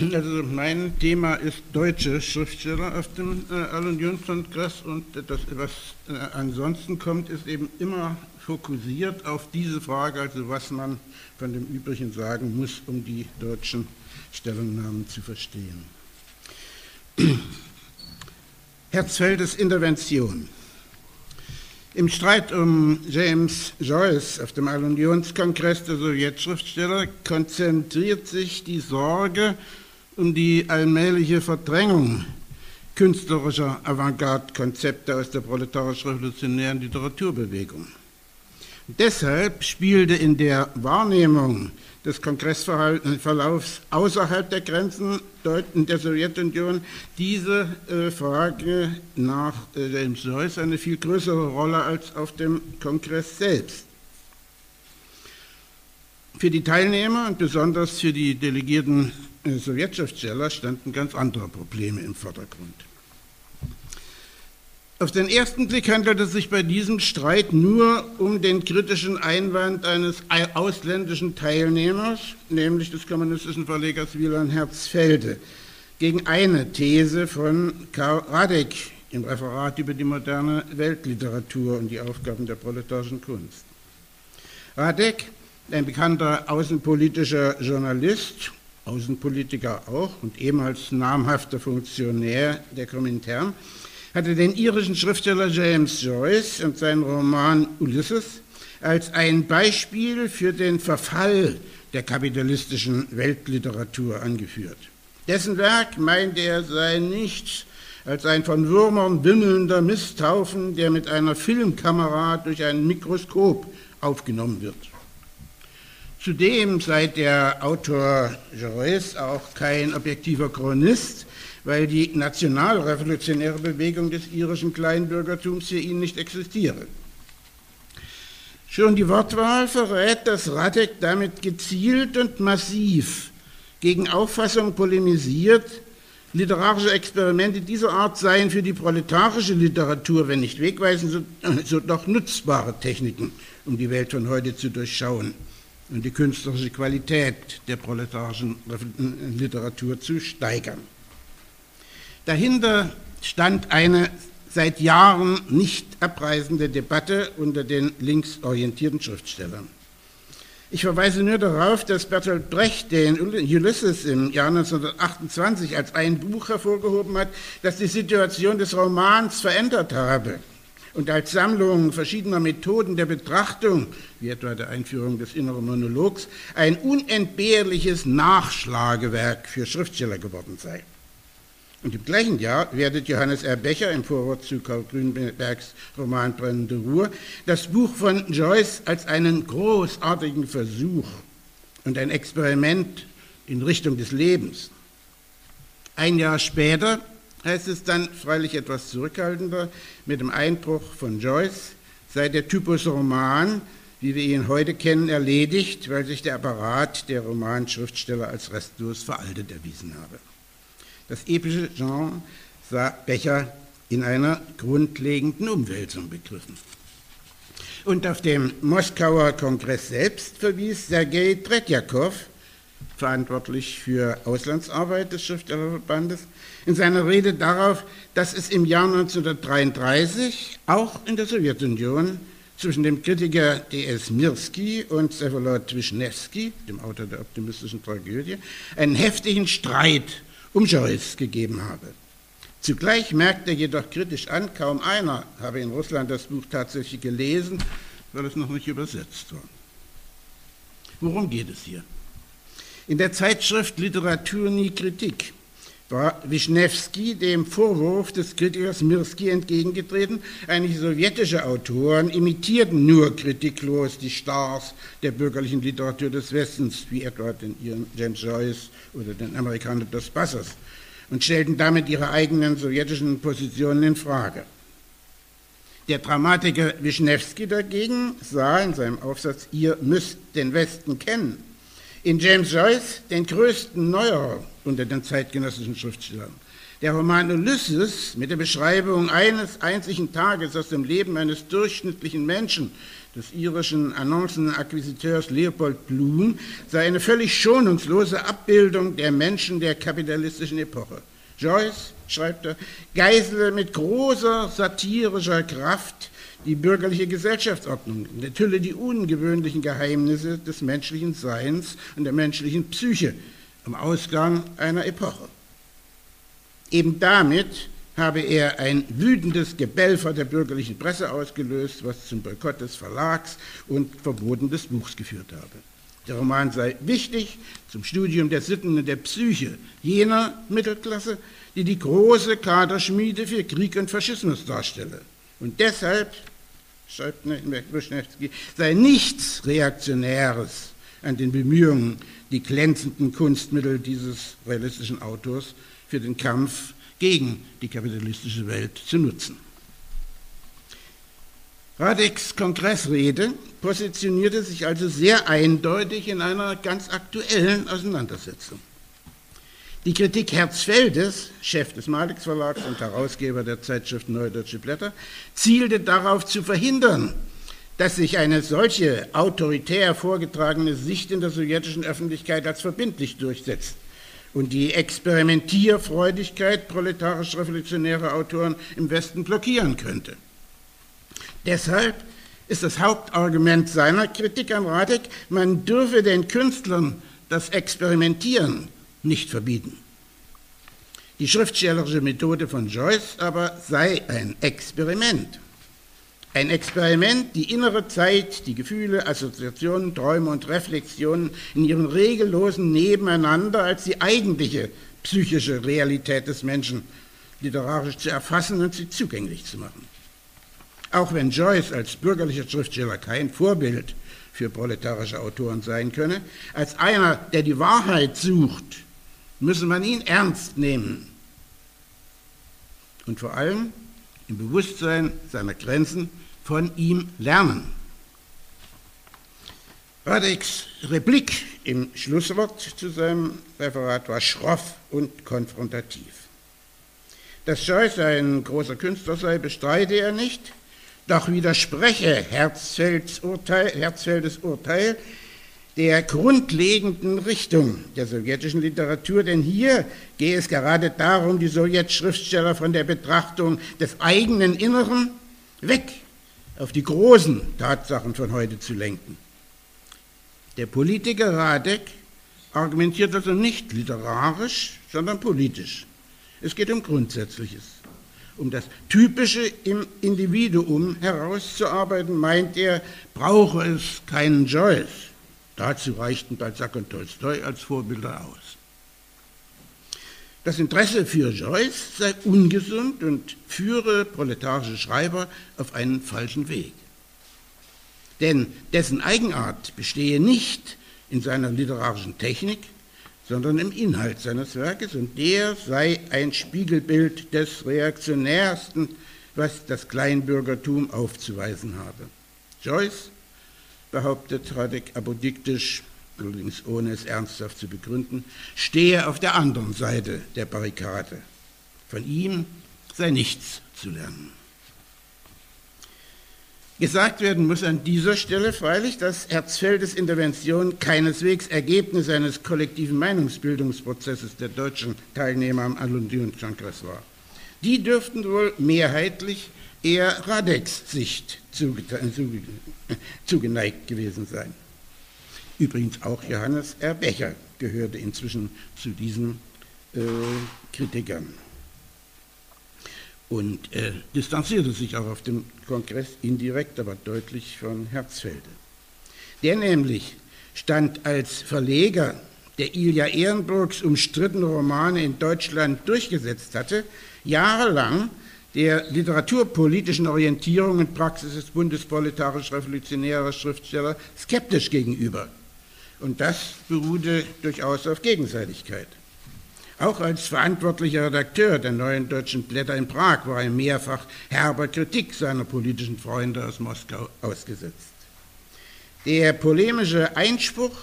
Also mein Thema ist deutsche Schriftsteller auf dem äh, All-Union-Kongress und das, was äh, ansonsten kommt, ist eben immer fokussiert auf diese Frage, also was man von dem Übrigen sagen muss, um die deutschen Stellungnahmen zu verstehen. Herzfeldes Intervention. Im Streit um James Joyce auf dem All-Unions-Kongress der Sowjetschriftsteller konzentriert sich die Sorge um die allmähliche Verdrängung künstlerischer Avantgarde-Konzepte aus der proletarisch-revolutionären Literaturbewegung. Deshalb spielte in der Wahrnehmung des Kongressverlaufs außerhalb der Grenzen der Sowjetunion diese äh, Frage nach äh, James Joyce eine viel größere Rolle als auf dem Kongress selbst. Für die Teilnehmer und besonders für die delegierten äh, Sowjetschriftsteller standen ganz andere Probleme im Vordergrund. Auf den ersten Blick handelt es sich bei diesem Streit nur um den kritischen Einwand eines ausländischen Teilnehmers, nämlich des kommunistischen Verlegers Wieland Herzfelde, gegen eine These von Karl Radek im Referat über die moderne Weltliteratur und die Aufgaben der proletarischen Kunst. Radek, ein bekannter außenpolitischer Journalist, Außenpolitiker auch und ehemals namhafter Funktionär der Komintern, hatte den irischen Schriftsteller James Joyce und seinen Roman Ulysses als ein Beispiel für den Verfall der kapitalistischen Weltliteratur angeführt. Dessen Werk, meinte er, sei nichts als ein von Würmern wimmelnder Misthaufen, der mit einer Filmkamera durch ein Mikroskop aufgenommen wird. Zudem sei der Autor Joyce auch kein objektiver Chronist, weil die nationalrevolutionäre Bewegung des irischen Kleinbürgertums für ihn nicht existiere. Schon die Wortwahl verrät, dass Radek damit gezielt und massiv gegen Auffassungen polemisiert, literarische Experimente dieser Art seien für die proletarische Literatur, wenn nicht wegweisend, so, so doch nutzbare Techniken, um die Welt von heute zu durchschauen die künstlerische Qualität der proletarischen Literatur zu steigern. Dahinter stand eine seit Jahren nicht abreißende Debatte unter den linksorientierten Schriftstellern. Ich verweise nur darauf, dass Bertolt Brecht den Ulysses im Jahr 1928 als ein Buch hervorgehoben hat, das die Situation des Romans verändert habe und als Sammlung verschiedener Methoden der Betrachtung, wie etwa der Einführung des inneren Monologs, ein unentbehrliches Nachschlagewerk für Schriftsteller geworden sei. Und im gleichen Jahr wertet Johannes R. Becher im Vorwort zu Karl Grünbergs Roman Brennende Ruhr das Buch von Joyce als einen großartigen Versuch und ein Experiment in Richtung des Lebens. Ein Jahr später heißt es dann, freilich etwas zurückhaltender, mit dem Einbruch von Joyce sei der Typus Roman, wie wir ihn heute kennen, erledigt, weil sich der Apparat der Romanschriftsteller als restlos veraltet erwiesen habe. Das epische Genre sah Becher in einer grundlegenden Umwälzung begriffen. Und auf dem Moskauer Kongress selbst verwies Sergei Tretjakow, verantwortlich für Auslandsarbeit des Schriftstellerverbandes, in seiner Rede darauf, dass es im Jahr 1933 auch in der Sowjetunion zwischen dem Kritiker D.S. Mirsky und Sewolod Wisniewski, dem Autor der optimistischen Tragödie, einen heftigen Streit um Joyce gegeben habe. Zugleich merkt er jedoch kritisch an, kaum einer habe in Russland das Buch tatsächlich gelesen, weil es noch nicht übersetzt war. Worum geht es hier? In der Zeitschrift Literatur nie Kritik war Wischnewski dem Vorwurf des Kritikers Mirsky entgegengetreten, einige sowjetische Autoren imitierten nur kritiklos die Stars der bürgerlichen Literatur des Westens, wie etwa den James Joyce oder den Amerikaner Dos Passos, und stellten damit ihre eigenen sowjetischen Positionen in Frage. Der Dramatiker Wischnewski dagegen sah in seinem Aufsatz Ihr müsst den Westen kennen in James Joyce den größten Neuerer unter den zeitgenössischen Schriftstellern. Der Roman Ulysses mit der Beschreibung eines einzigen Tages aus dem Leben eines durchschnittlichen Menschen, des irischen Annoncenakquisiteurs Leopold Bloom sei eine völlig schonungslose Abbildung der Menschen der kapitalistischen Epoche. Joyce, schreibt er, geisele mit großer satirischer Kraft die bürgerliche Gesellschaftsordnung, enthülle die ungewöhnlichen Geheimnisse des menschlichen Seins und der menschlichen Psyche am Ausgang einer Epoche. Eben damit habe er ein wütendes Gebellfer der bürgerlichen Presse ausgelöst, was zum Boykott des Verlags und Verboten des Buchs geführt habe. Der Roman sei wichtig zum Studium der Sitten und der Psyche jener Mittelklasse, die die große Kaderschmiede für Krieg und Faschismus darstelle. Und deshalb, schreibt Wischnewski, sei nichts Reaktionäres an den Bemühungen, die glänzenden Kunstmittel dieses realistischen Autors für den Kampf gegen die kapitalistische Welt zu nutzen. Radeks Kongressrede positionierte sich also sehr eindeutig in einer ganz aktuellen Auseinandersetzung. Die Kritik Herzfeldes, Chef des Malix Verlags und Herausgeber der Zeitschrift Neue Deutsche Blätter, zielte darauf zu verhindern, dass sich eine solche autoritär vorgetragene Sicht in der sowjetischen Öffentlichkeit als verbindlich durchsetzt und die Experimentierfreudigkeit proletarisch-revolutionärer Autoren im Westen blockieren könnte. Deshalb ist das Hauptargument seiner Kritik an Radek, man dürfe den Künstlern das Experimentieren nicht verbieten. Die schriftstellerische Methode von Joyce aber sei ein Experiment. Ein Experiment, die innere Zeit, die Gefühle, Assoziationen, Träume und Reflexionen in ihren regellosen Nebeneinander als die eigentliche psychische Realität des Menschen literarisch zu erfassen und sie zugänglich zu machen. Auch wenn Joyce als bürgerlicher Schriftsteller kein Vorbild für proletarische Autoren sein könne, als einer, der die Wahrheit sucht, müsse man ihn ernst nehmen. Und vor allem im Bewusstsein seiner Grenzen von ihm lernen. Radeks Replik im Schlusswort zu seinem Referat war schroff und konfrontativ. Dass Joyce ein großer Künstler sei, bestreite er nicht, doch widerspreche Herzfelds Urteil, Herzfeldes Urteil der grundlegenden Richtung der sowjetischen Literatur, denn hier gehe es gerade darum, die Sowjetschriftsteller von der Betrachtung des eigenen Inneren weg auf die großen Tatsachen von heute zu lenken. Der Politiker Radek argumentiert also nicht literarisch, sondern politisch. Es geht um Grundsätzliches. Um das Typische im Individuum herauszuarbeiten, meint er, brauche es keinen Joyce. Dazu reichten Balzac und Tolstoi als Vorbilder aus. Das Interesse für Joyce sei ungesund und führe proletarische Schreiber auf einen falschen Weg. Denn dessen Eigenart bestehe nicht in seiner literarischen Technik, sondern im Inhalt seines Werkes und der sei ein Spiegelbild des Reaktionärsten, was das Kleinbürgertum aufzuweisen habe. Joyce behauptet Radek apodiktisch, allerdings ohne es ernsthaft zu begründen, stehe auf der anderen Seite der Barrikade. Von ihm sei nichts zu lernen. Gesagt werden muss an dieser Stelle freilich, dass Herzfeldes Intervention keineswegs Ergebnis eines kollektiven Meinungsbildungsprozesses der deutschen Teilnehmer am Alundion-Kongress war. Die dürften wohl mehrheitlich eher Radeks Sicht zugeneigt gewesen sein. Übrigens auch Johannes R. Becher gehörte inzwischen zu diesen äh, Kritikern und äh, distanzierte sich auch auf dem Kongress indirekt, aber deutlich von Herzfelde. Der nämlich stand als Verleger der Ilja Ehrenburgs umstrittene Romane in Deutschland durchgesetzt hatte, jahrelang der literaturpolitischen Orientierung und Praxis des bundesproletarisch-revolutionärer Schriftsteller skeptisch gegenüber. Und das beruhte durchaus auf Gegenseitigkeit. Auch als verantwortlicher Redakteur der neuen deutschen Blätter in Prag war er mehrfach herber Kritik seiner politischen Freunde aus Moskau ausgesetzt. Der polemische Einspruch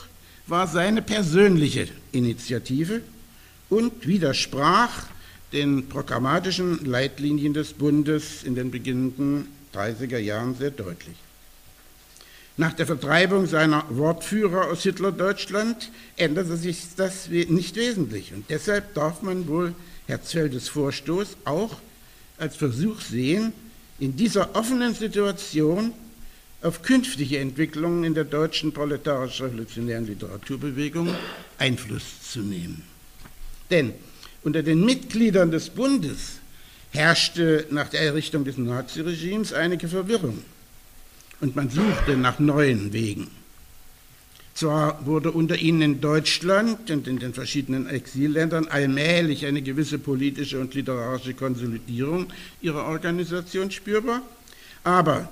war seine persönliche Initiative und widersprach den programmatischen Leitlinien des Bundes in den beginnenden 30er Jahren sehr deutlich. Nach der Vertreibung seiner Wortführer aus Hitlerdeutschland änderte sich das nicht wesentlich. Und deshalb darf man wohl Herzfeldes Vorstoß auch als Versuch sehen, in dieser offenen Situation auf künftige Entwicklungen in der deutschen proletarisch-revolutionären Literaturbewegung Einfluss zu nehmen. Denn unter den Mitgliedern des Bundes herrschte nach der Errichtung des Naziregimes einige Verwirrung und man suchte nach neuen Wegen. Zwar wurde unter ihnen in Deutschland und in den verschiedenen Exilländern allmählich eine gewisse politische und literarische Konsolidierung ihrer Organisation spürbar, aber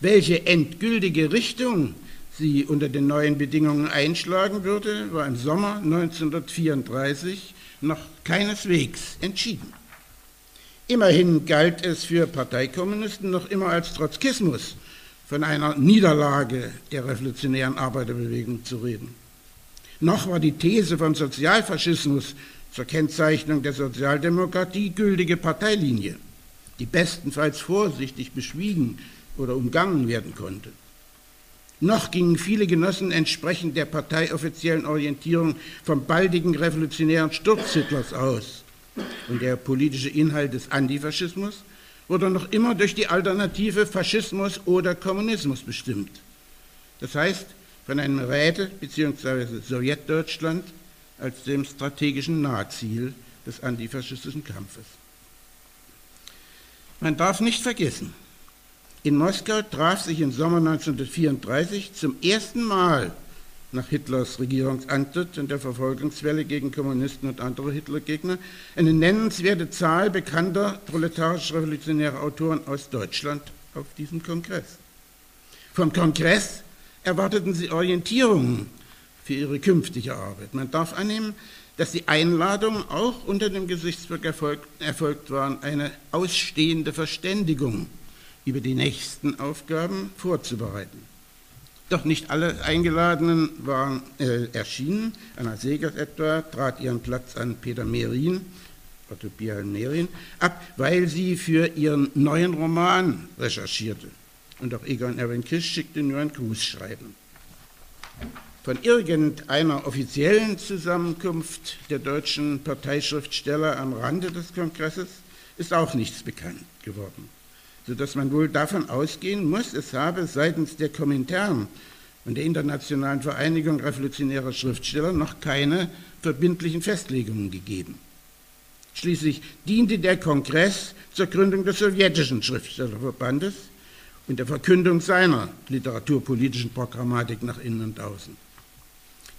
welche endgültige Richtung sie unter den neuen Bedingungen einschlagen würde, war im Sommer 1934 noch keineswegs entschieden. Immerhin galt es für Parteikommunisten noch immer als Trotzkismus, von einer Niederlage der revolutionären Arbeiterbewegung zu reden. Noch war die These vom Sozialfaschismus zur Kennzeichnung der Sozialdemokratie gültige Parteilinie, die bestenfalls vorsichtig beschwiegen oder umgangen werden konnte. Noch gingen viele Genossen entsprechend der parteioffiziellen Orientierung vom baldigen revolutionären Sturz Hitlers aus. Und der politische Inhalt des Antifaschismus wurde noch immer durch die Alternative Faschismus oder Kommunismus bestimmt. Das heißt, von einem Räte- bzw. Sowjetdeutschland als dem strategischen Nahziel des antifaschistischen Kampfes. Man darf nicht vergessen, in Moskau traf sich im Sommer 1934 zum ersten Mal nach Hitlers Regierungsantritt und der Verfolgungswelle gegen Kommunisten und andere Hitlergegner eine nennenswerte Zahl bekannter proletarisch-revolutionärer Autoren aus Deutschland auf diesem Kongress. Vom Kongress erwarteten sie Orientierungen für ihre künftige Arbeit. Man darf annehmen, dass die Einladungen auch unter dem Gesichtspunkt erfolgt, erfolgt waren, eine ausstehende Verständigung über die nächsten Aufgaben vorzubereiten. Doch nicht alle Eingeladenen waren äh, erschienen. Anna Segers etwa trat ihren Platz an Peter Merin, Otto Merin, ab, weil sie für ihren neuen Roman recherchierte. Und auch Egon Erwin Kisch schickte nur ein Grußschreiben. Von irgendeiner offiziellen Zusammenkunft der deutschen Parteischriftsteller am Rande des Kongresses ist auch nichts bekannt geworden sodass man wohl davon ausgehen muss, es habe seitens der Komintern und der Internationalen Vereinigung revolutionärer Schriftsteller noch keine verbindlichen Festlegungen gegeben. Schließlich diente der Kongress zur Gründung des sowjetischen Schriftstellerverbandes und der Verkündung seiner literaturpolitischen Programmatik nach innen und außen.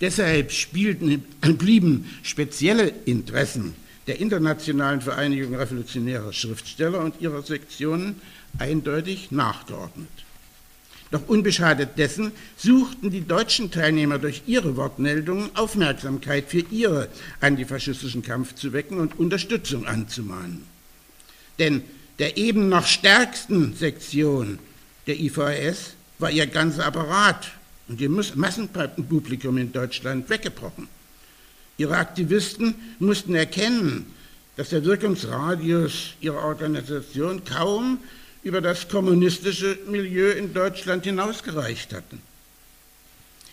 Deshalb spielten, blieben spezielle Interessen der Internationalen Vereinigung revolutionärer Schriftsteller und ihrer Sektionen eindeutig nachgeordnet. Doch unbeschadet dessen suchten die deutschen Teilnehmer durch ihre Wortmeldungen Aufmerksamkeit für ihren antifaschistischen Kampf zu wecken und Unterstützung anzumahnen. Denn der eben noch stärksten Sektion der IVS war ihr ganzer Apparat und ihr Massenpublikum in Deutschland weggebrochen. Ihre Aktivisten mussten erkennen, dass der Wirkungsradius ihrer Organisation kaum über das kommunistische Milieu in Deutschland hinausgereicht hatten.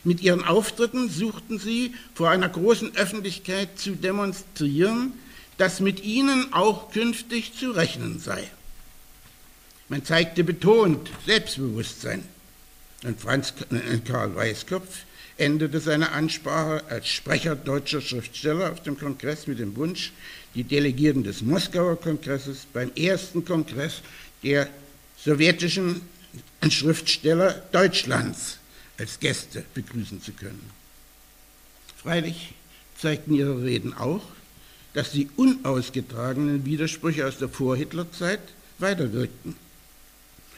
Mit ihren Auftritten suchten sie vor einer großen Öffentlichkeit zu demonstrieren, dass mit ihnen auch künftig zu rechnen sei. Man zeigte betont Selbstbewusstsein. Und Franz äh, Karl Weiskopf endete seine Ansprache als Sprecher deutscher Schriftsteller auf dem Kongress mit dem Wunsch, die Delegierten des Moskauer Kongresses beim ersten Kongress der sowjetischen Schriftsteller Deutschlands als Gäste begrüßen zu können. Freilich zeigten ihre Reden auch, dass die unausgetragenen Widersprüche aus der Vorhitlerzeit weiterwirkten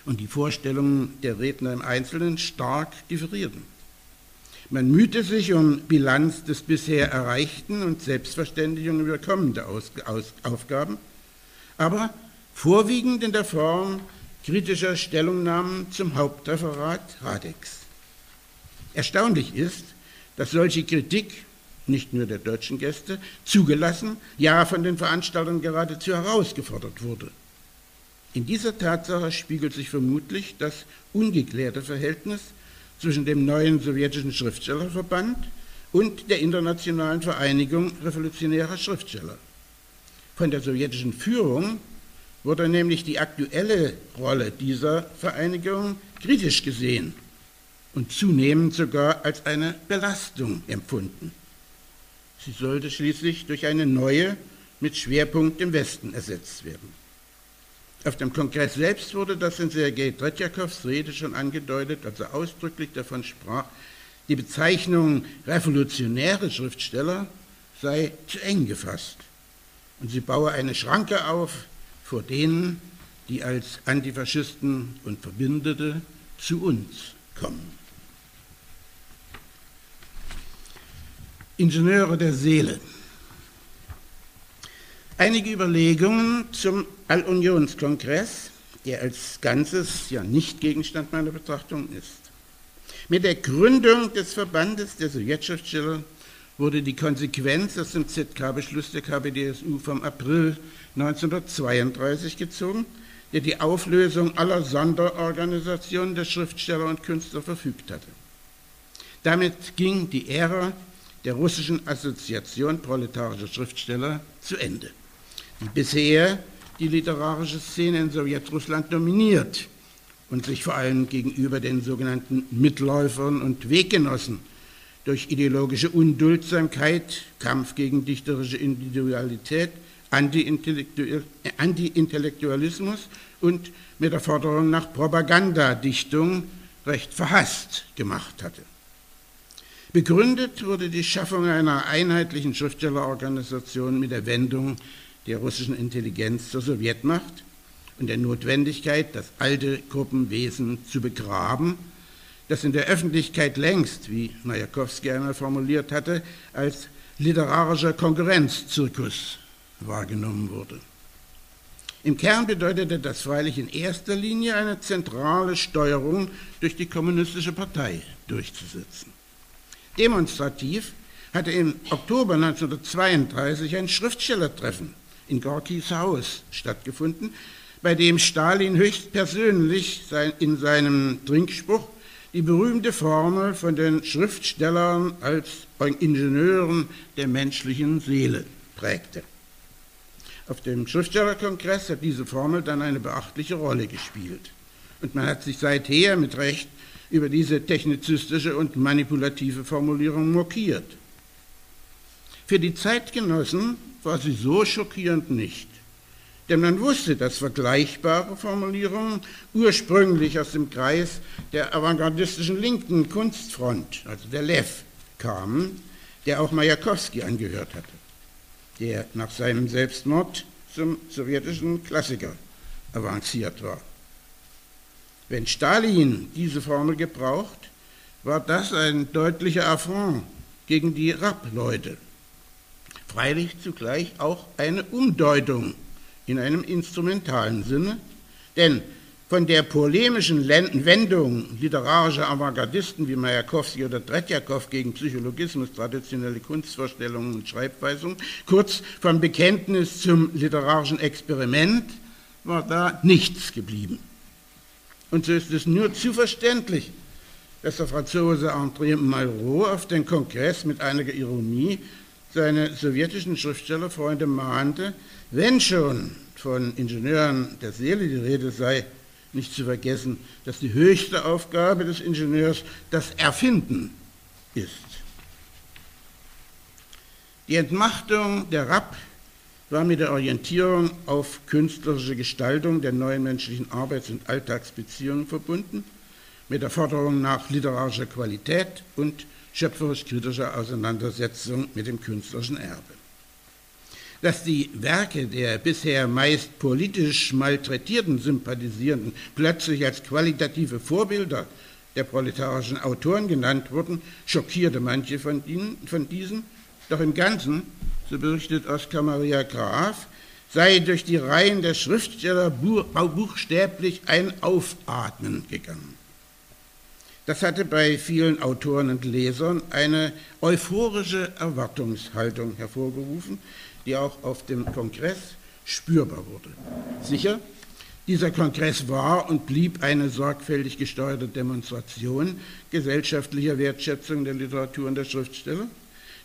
und die Vorstellungen der Redner im Einzelnen stark differierten. Man mühte sich um Bilanz des bisher Erreichten und Selbstverständigung über kommende Aufgaben, aber vorwiegend in der Form kritischer Stellungnahmen zum Hauptreferat Radex. Erstaunlich ist, dass solche Kritik, nicht nur der deutschen Gäste, zugelassen, ja von den Veranstaltern geradezu herausgefordert wurde. In dieser Tatsache spiegelt sich vermutlich das ungeklärte Verhältnis zwischen dem neuen sowjetischen Schriftstellerverband und der Internationalen Vereinigung revolutionärer Schriftsteller. Von der sowjetischen Führung wurde nämlich die aktuelle Rolle dieser Vereinigung kritisch gesehen und zunehmend sogar als eine Belastung empfunden. Sie sollte schließlich durch eine neue mit Schwerpunkt im Westen ersetzt werden. Auf dem Kongress selbst wurde das in Sergei Tretjakows Rede schon angedeutet, als er ausdrücklich davon sprach, die Bezeichnung revolutionäre Schriftsteller sei zu eng gefasst und sie baue eine Schranke auf vor denen, die als Antifaschisten und Verbündete zu uns kommen. Ingenieure der Seele. Einige Überlegungen zum Allunionskongress, der als Ganzes ja nicht Gegenstand meiner Betrachtung ist. Mit der Gründung des Verbandes der Sowjetschriftsteller wurde die Konsequenz aus dem ZK-Beschluss der KPDSU vom April 1932 gezogen, der die Auflösung aller Sonderorganisationen der Schriftsteller und Künstler verfügt hatte. Damit ging die Ära der russischen Assoziation proletarischer Schriftsteller zu Ende, die bisher die literarische Szene in Sowjetrussland dominiert und sich vor allem gegenüber den sogenannten Mitläufern und Weggenossen durch ideologische Unduldsamkeit, Kampf gegen dichterische Individualität, Anti-Intellektualismus und mit der Forderung nach Propagandadichtung recht verhasst gemacht hatte. Begründet wurde die Schaffung einer einheitlichen Schriftstellerorganisation mit der Wendung der russischen Intelligenz zur Sowjetmacht und der Notwendigkeit, das alte Gruppenwesen zu begraben, das in der Öffentlichkeit längst, wie Majakowski einmal formuliert hatte, als literarischer Konkurrenzzirkus wahrgenommen wurde. Im Kern bedeutete das freilich in erster Linie eine zentrale Steuerung durch die Kommunistische Partei durchzusetzen. Demonstrativ hatte im Oktober 1932 ein Schriftstellertreffen in Gorkis Haus stattgefunden, bei dem Stalin höchstpersönlich in seinem Trinkspruch die berühmte Formel von den Schriftstellern als Ingenieuren der menschlichen Seele prägte. Auf dem Schriftstellerkongress hat diese Formel dann eine beachtliche Rolle gespielt. Und man hat sich seither mit Recht über diese technizistische und manipulative Formulierung mokiert. Für die Zeitgenossen war sie so schockierend nicht, denn man wusste, dass vergleichbare Formulierungen ursprünglich aus dem Kreis der avantgardistischen linken Kunstfront, also der Lev, kamen, der auch Majakowski angehört hatte, der nach seinem Selbstmord zum sowjetischen Klassiker avanciert war. Wenn Stalin diese Formel gebraucht, war das ein deutlicher Affront gegen die Rapp-Leute. Freilich zugleich auch eine Umdeutung in einem instrumentalen Sinne, denn von der polemischen Wendung literarischer Avantgardisten wie Majakowski oder Tretjakow gegen Psychologismus, traditionelle Kunstvorstellungen und Schreibweisungen, kurz vom Bekenntnis zum literarischen Experiment, war da nichts geblieben. Und so ist es nur zu verständlich, dass der Franzose André Malraux auf den Kongress mit einiger Ironie seine sowjetischen Schriftstellerfreunde mahnte, wenn schon von Ingenieuren der Seele die Rede sei, nicht zu vergessen, dass die höchste Aufgabe des Ingenieurs das Erfinden ist. Die Entmachtung der Rapp war mit der Orientierung auf künstlerische Gestaltung der neuen menschlichen Arbeits- und Alltagsbeziehungen verbunden, mit der Forderung nach literarischer Qualität und schöpferisch-kritischer Auseinandersetzung mit dem künstlerischen Erbe. Dass die Werke der bisher meist politisch malträtierten Sympathisierenden plötzlich als qualitative Vorbilder der proletarischen Autoren genannt wurden, schockierte manche von, ihnen, von diesen, doch im Ganzen so berichtet Oskar Maria Graf, sei durch die Reihen der Schriftsteller buchstäblich ein Aufatmen gegangen. Das hatte bei vielen Autoren und Lesern eine euphorische Erwartungshaltung hervorgerufen, die auch auf dem Kongress spürbar wurde. Sicher, Dieser Kongress war und blieb eine sorgfältig gesteuerte Demonstration gesellschaftlicher Wertschätzung der Literatur und der Schriftsteller.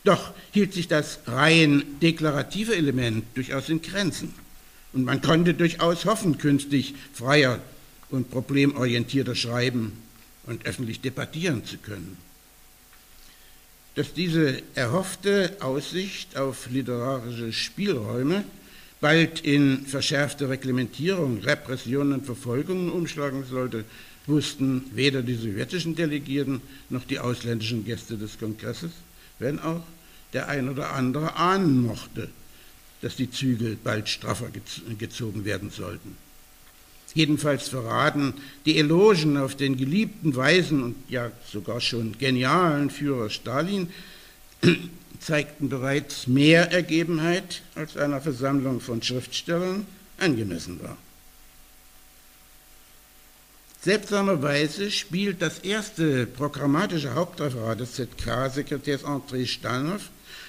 Doch hielt sich das rein deklarative Element durchaus in Grenzen. Und man konnte durchaus hoffen, künftig freier und problemorientierter schreiben und öffentlich debattieren zu können. Dass diese erhoffte Aussicht auf literarische Spielräume bald in verschärfte Reglementierung, Repressionen und Verfolgungen umschlagen sollte, wussten weder die sowjetischen Delegierten noch die ausländischen Gäste des Kongresses, wenn auch der ein oder andere ahnen mochte, dass die Zügel bald straffer gezogen werden sollten. Jedenfalls verraten die Elogen auf den geliebten, weisen und ja sogar schon genialen Führer Stalin, zeigten bereits mehr Ergebenheit, als einer Versammlung von Schriftstellern angemessen war. Seltsamerweise spielt das erste programmatische Hauptreferat des ZK-Sekretärs André Stanow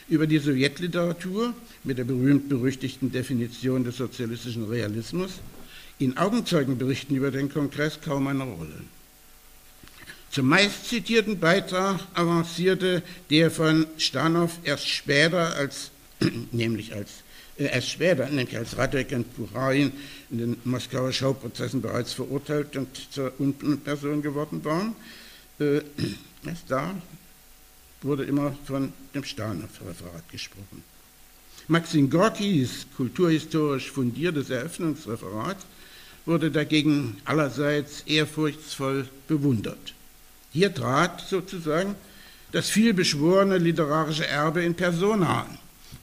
über die Sowjetliteratur mit der berühmt-berüchtigten Definition des sozialistischen Realismus in Augenzeugenberichten über den Kongress kaum eine Rolle. Zum meistzitierten Beitrag avancierte der von Stanow erst später als, nämlich als, äh, erst später, nämlich als Radek und Bucharin in den Moskauer Schauprozessen bereits verurteilt und zur Unperson geworden waren. Äh, erst da wurde immer von dem Stanow-Referat gesprochen. Maxim Gorkis kulturhistorisch fundiertes Eröffnungsreferat wurde dagegen allerseits ehrfurchtsvoll bewundert. Hier trat sozusagen das vielbeschworene literarische Erbe in persona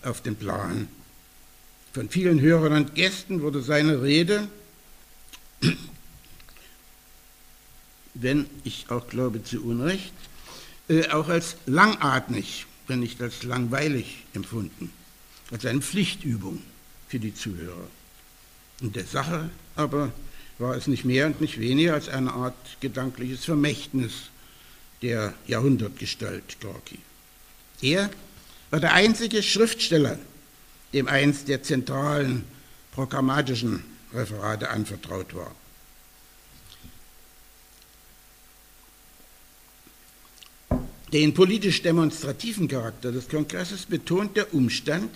auf den Plan. Von vielen Hörern und Gästen wurde seine Rede, wenn ich auch glaube zu Unrecht, äh, auch als langatmig, wenn nicht als langweilig empfunden, als eine Pflichtübung für die Zuhörer. In der Sache aber war es nicht mehr und nicht weniger als eine Art gedankliches Vermächtnis der Jahrhundertgestalt Gorki. Er war der einzige Schriftsteller, dem eins der zentralen programmatischen Referate anvertraut war. Den politisch demonstrativen Charakter des Kongresses betont der Umstand,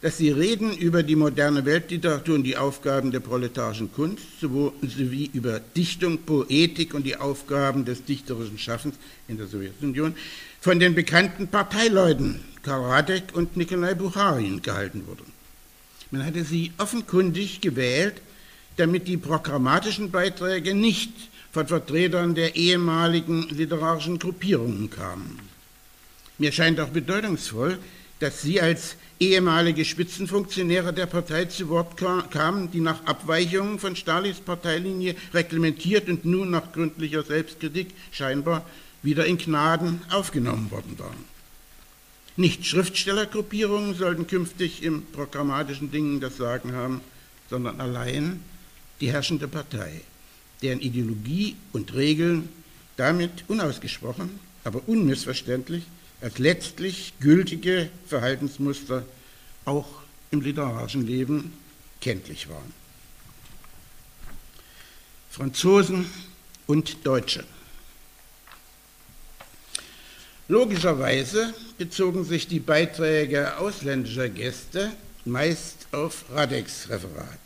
dass die Reden über die moderne Weltliteratur und die Aufgaben der proletarischen Kunst sowie über Dichtung, Poetik und die Aufgaben des dichterischen Schaffens in der Sowjetunion von den bekannten Parteileuten Karl Radek und Nikolai Bucharin gehalten wurden. Man hatte sie offenkundig gewählt, damit die programmatischen Beiträge nicht von Vertretern der ehemaligen literarischen Gruppierungen kamen. Mir scheint auch bedeutungsvoll, dass sie als ehemalige Spitzenfunktionäre der Partei zu Wort kamen, die nach Abweichungen von Stalins Parteilinie reglementiert und nun nach gründlicher Selbstkritik scheinbar wieder in Gnaden aufgenommen worden waren. Nicht Schriftstellergruppierungen sollten künftig im programmatischen Dingen das Sagen haben, sondern allein die herrschende Partei, deren Ideologie und Regeln damit unausgesprochen, aber unmissverständlich letztlich gültige Verhaltensmuster auch im literarischen Leben kenntlich waren. Franzosen und Deutsche. Logischerweise bezogen sich die Beiträge ausländischer Gäste meist auf Radeks Referat.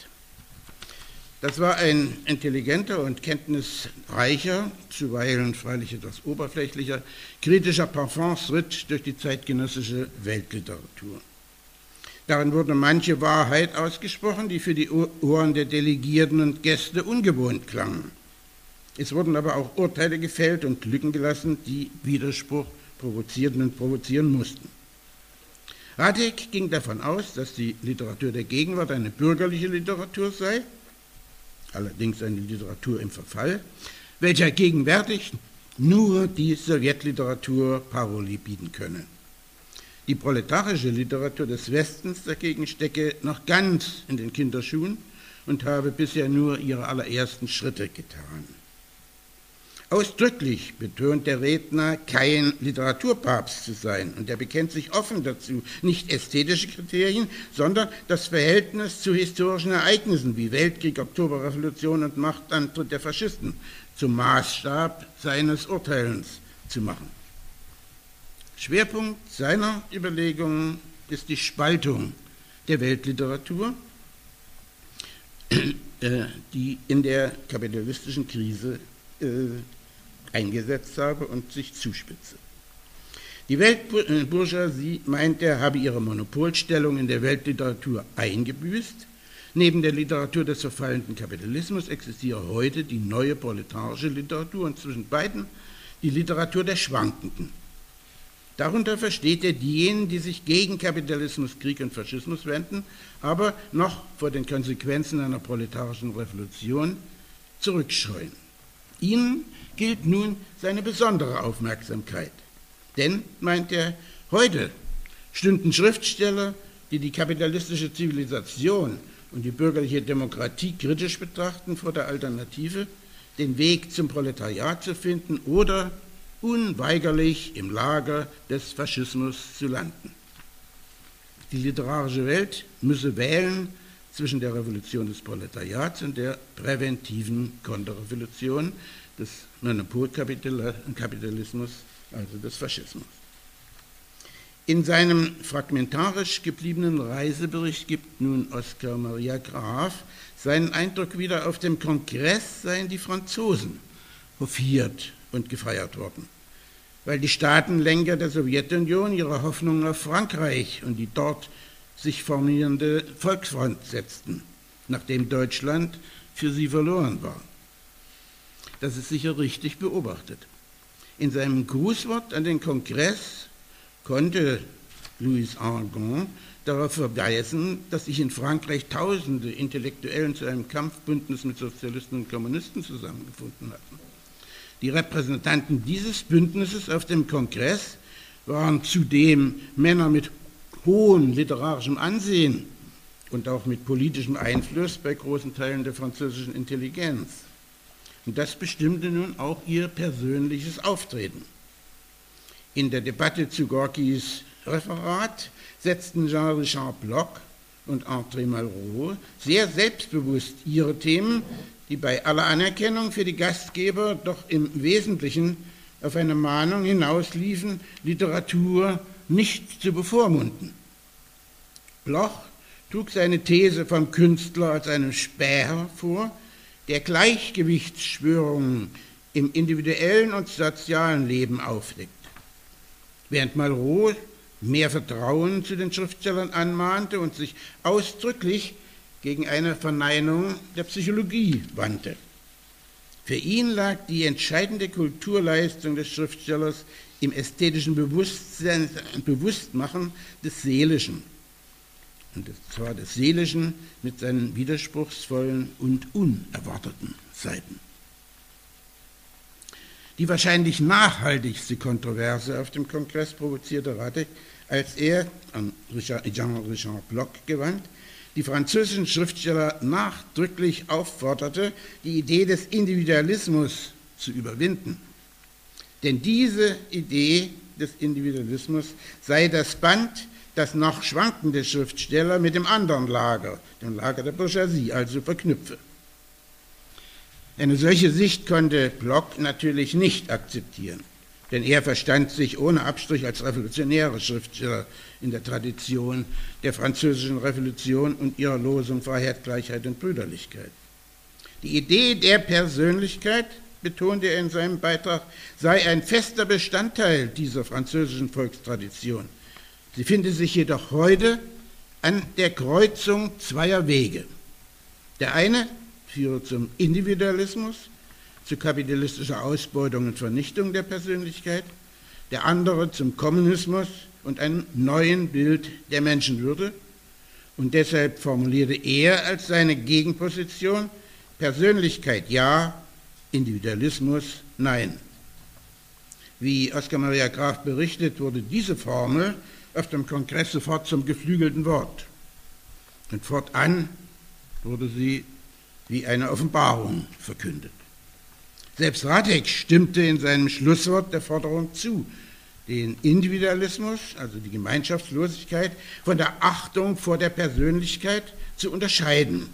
Das war ein intelligenter und kenntnisreicher, zuweilen freilich etwas oberflächlicher, kritischer Parfumsritt durch die zeitgenössische Weltliteratur. Darin wurde manche Wahrheit ausgesprochen, die für die Ohren der Delegierten und Gäste ungewohnt klangen. Es wurden aber auch Urteile gefällt und Lücken gelassen, die Widerspruch provozierten und provozieren mussten. Radek ging davon aus, dass die Literatur der Gegenwart eine bürgerliche Literatur sei allerdings eine Literatur im Verfall, welcher gegenwärtig nur die Sowjetliteratur Paroli bieten könne. Die proletarische Literatur des Westens dagegen stecke noch ganz in den Kinderschuhen und habe bisher nur ihre allerersten Schritte getan. Ausdrücklich betont der Redner, kein Literaturpapst zu sein. Und er bekennt sich offen dazu, nicht ästhetische Kriterien, sondern das Verhältnis zu historischen Ereignissen wie Weltkrieg, Oktoberrevolution und Machtantritt der Faschisten zum Maßstab seines Urteilens zu machen. Schwerpunkt seiner Überlegungen ist die Spaltung der Weltliteratur, äh, die in der kapitalistischen Krise äh, eingesetzt habe und sich zuspitze. Die Weltbourgeoisie, meint er, habe ihre Monopolstellung in der Weltliteratur eingebüßt. Neben der Literatur des verfallenden Kapitalismus existiere heute die neue proletarische Literatur und zwischen beiden die Literatur der Schwankenden. Darunter versteht er diejenigen, die sich gegen Kapitalismus, Krieg und Faschismus wenden, aber noch vor den Konsequenzen einer proletarischen Revolution zurückscheuen. Ihnen gilt nun seine besondere Aufmerksamkeit. Denn, meint er, heute stünden Schriftsteller, die die kapitalistische Zivilisation und die bürgerliche Demokratie kritisch betrachten, vor der Alternative, den Weg zum Proletariat zu finden oder unweigerlich im Lager des Faschismus zu landen. Die literarische Welt müsse wählen zwischen der Revolution des Proletariats und der präventiven Konterrevolution, des Monopolkapitalismus, also des Faschismus. In seinem fragmentarisch gebliebenen Reisebericht gibt nun Oskar Maria Graf seinen Eindruck wieder, auf dem Kongress seien die Franzosen hofiert und gefeiert worden, weil die Staatenlenker der Sowjetunion ihre Hoffnungen auf Frankreich und die dort sich formierende Volksfront setzten, nachdem Deutschland für sie verloren war. Das ist sicher richtig beobachtet. In seinem Grußwort an den Kongress konnte Louis Argon darauf verweisen, dass sich in Frankreich tausende Intellektuellen zu einem Kampfbündnis mit Sozialisten und Kommunisten zusammengefunden hatten. Die Repräsentanten dieses Bündnisses auf dem Kongress waren zudem Männer mit hohem literarischem Ansehen und auch mit politischem Einfluss bei großen Teilen der französischen Intelligenz. Und das bestimmte nun auch ihr persönliches Auftreten. In der Debatte zu Gorkis Referat setzten Jean-Richard Bloch und André Malraux sehr selbstbewusst ihre Themen, die bei aller Anerkennung für die Gastgeber doch im Wesentlichen auf eine Mahnung hinausliefen, Literatur nicht zu bevormunden. Bloch trug seine These vom Künstler als einem Späher vor, der Gleichgewichtsschwörungen im individuellen und sozialen Leben aufdeckt. Während Malraux mehr Vertrauen zu den Schriftstellern anmahnte und sich ausdrücklich gegen eine Verneinung der Psychologie wandte. Für ihn lag die entscheidende Kulturleistung des Schriftstellers im ästhetischen Bewusstsein, Bewusstmachen des Seelischen und zwar des Seelischen mit seinen widerspruchsvollen und unerwarteten Seiten. Die wahrscheinlich nachhaltigste Kontroverse auf dem Kongress provozierte Radek, als er an Jean-Richard Bloch gewandt, die französischen Schriftsteller nachdrücklich aufforderte, die Idee des Individualismus zu überwinden. Denn diese Idee des Individualismus sei das Band, das noch schwankende Schriftsteller mit dem anderen Lager, dem Lager der Bourgeoisie, also verknüpfe. Eine solche Sicht konnte Bloch natürlich nicht akzeptieren, denn er verstand sich ohne Abstrich als revolutionäre Schriftsteller in der Tradition der französischen Revolution und ihrer Losung Freiheit, Gleichheit und Brüderlichkeit. Die Idee der Persönlichkeit, betonte er in seinem Beitrag, sei ein fester Bestandteil dieser französischen Volkstradition Sie findet sich jedoch heute an der Kreuzung zweier Wege. Der eine führt zum Individualismus, zu kapitalistischer Ausbeutung und Vernichtung der Persönlichkeit, der andere zum Kommunismus und einem neuen Bild der Menschenwürde. Und deshalb formulierte er als seine Gegenposition Persönlichkeit ja, Individualismus nein. Wie Oskar Maria Graf berichtet, wurde diese Formel auf dem Kongress sofort zum geflügelten Wort. Und fortan wurde sie wie eine Offenbarung verkündet. Selbst Radek stimmte in seinem Schlusswort der Forderung zu, den Individualismus, also die Gemeinschaftslosigkeit, von der Achtung vor der Persönlichkeit zu unterscheiden.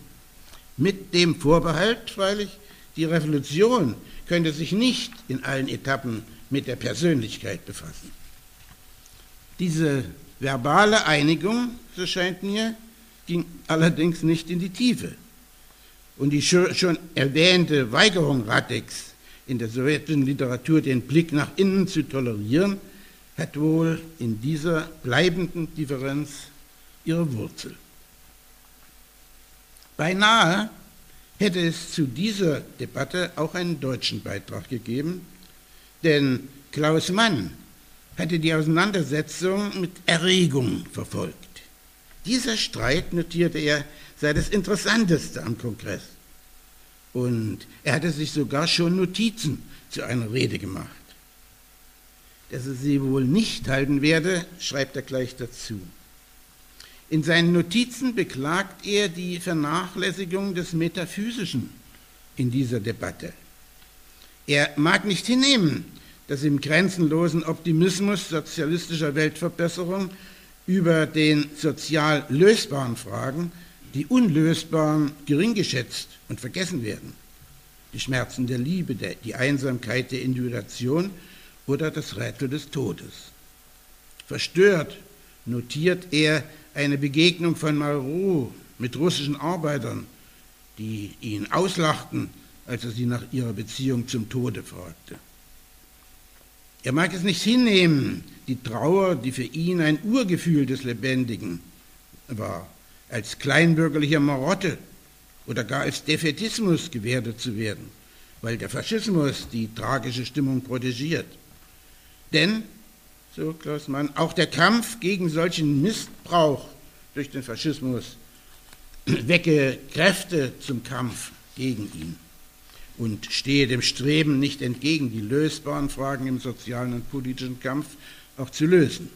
Mit dem Vorbehalt, freilich, die Revolution könnte sich nicht in allen Etappen mit der Persönlichkeit befassen. Diese verbale Einigung, so scheint mir, ging allerdings nicht in die Tiefe. Und die schon erwähnte Weigerung Radeks in der sowjetischen Literatur den Blick nach innen zu tolerieren, hat wohl in dieser bleibenden Differenz ihre Wurzel. Beinahe hätte es zu dieser Debatte auch einen deutschen Beitrag gegeben, denn Klaus Mann hatte die Auseinandersetzung mit Erregung verfolgt. Dieser Streit, notierte er, sei das Interessanteste am Kongress. Und er hatte sich sogar schon Notizen zu einer Rede gemacht. Dass er sie wohl nicht halten werde, schreibt er gleich dazu. In seinen Notizen beklagt er die Vernachlässigung des Metaphysischen in dieser Debatte. Er mag nicht hinnehmen, dass im grenzenlosen Optimismus sozialistischer Weltverbesserung über den sozial lösbaren Fragen die unlösbaren gering geschätzt und vergessen werden. Die Schmerzen der Liebe, die Einsamkeit der Individuation oder das Rätsel des Todes. Verstört notiert er eine Begegnung von Malraux mit russischen Arbeitern, die ihn auslachten, als er sie nach ihrer Beziehung zum Tode fragte. Er mag es nicht hinnehmen, die Trauer, die für ihn ein Urgefühl des Lebendigen war, als kleinbürgerlicher Marotte oder gar als Defetismus gewertet zu werden, weil der Faschismus die tragische Stimmung protegiert. Denn so Klaus Mann, auch der Kampf gegen solchen Missbrauch durch den Faschismus wecke Kräfte zum Kampf gegen ihn und stehe dem Streben nicht entgegen, die lösbaren Fragen im sozialen und politischen Kampf auch zu lösen.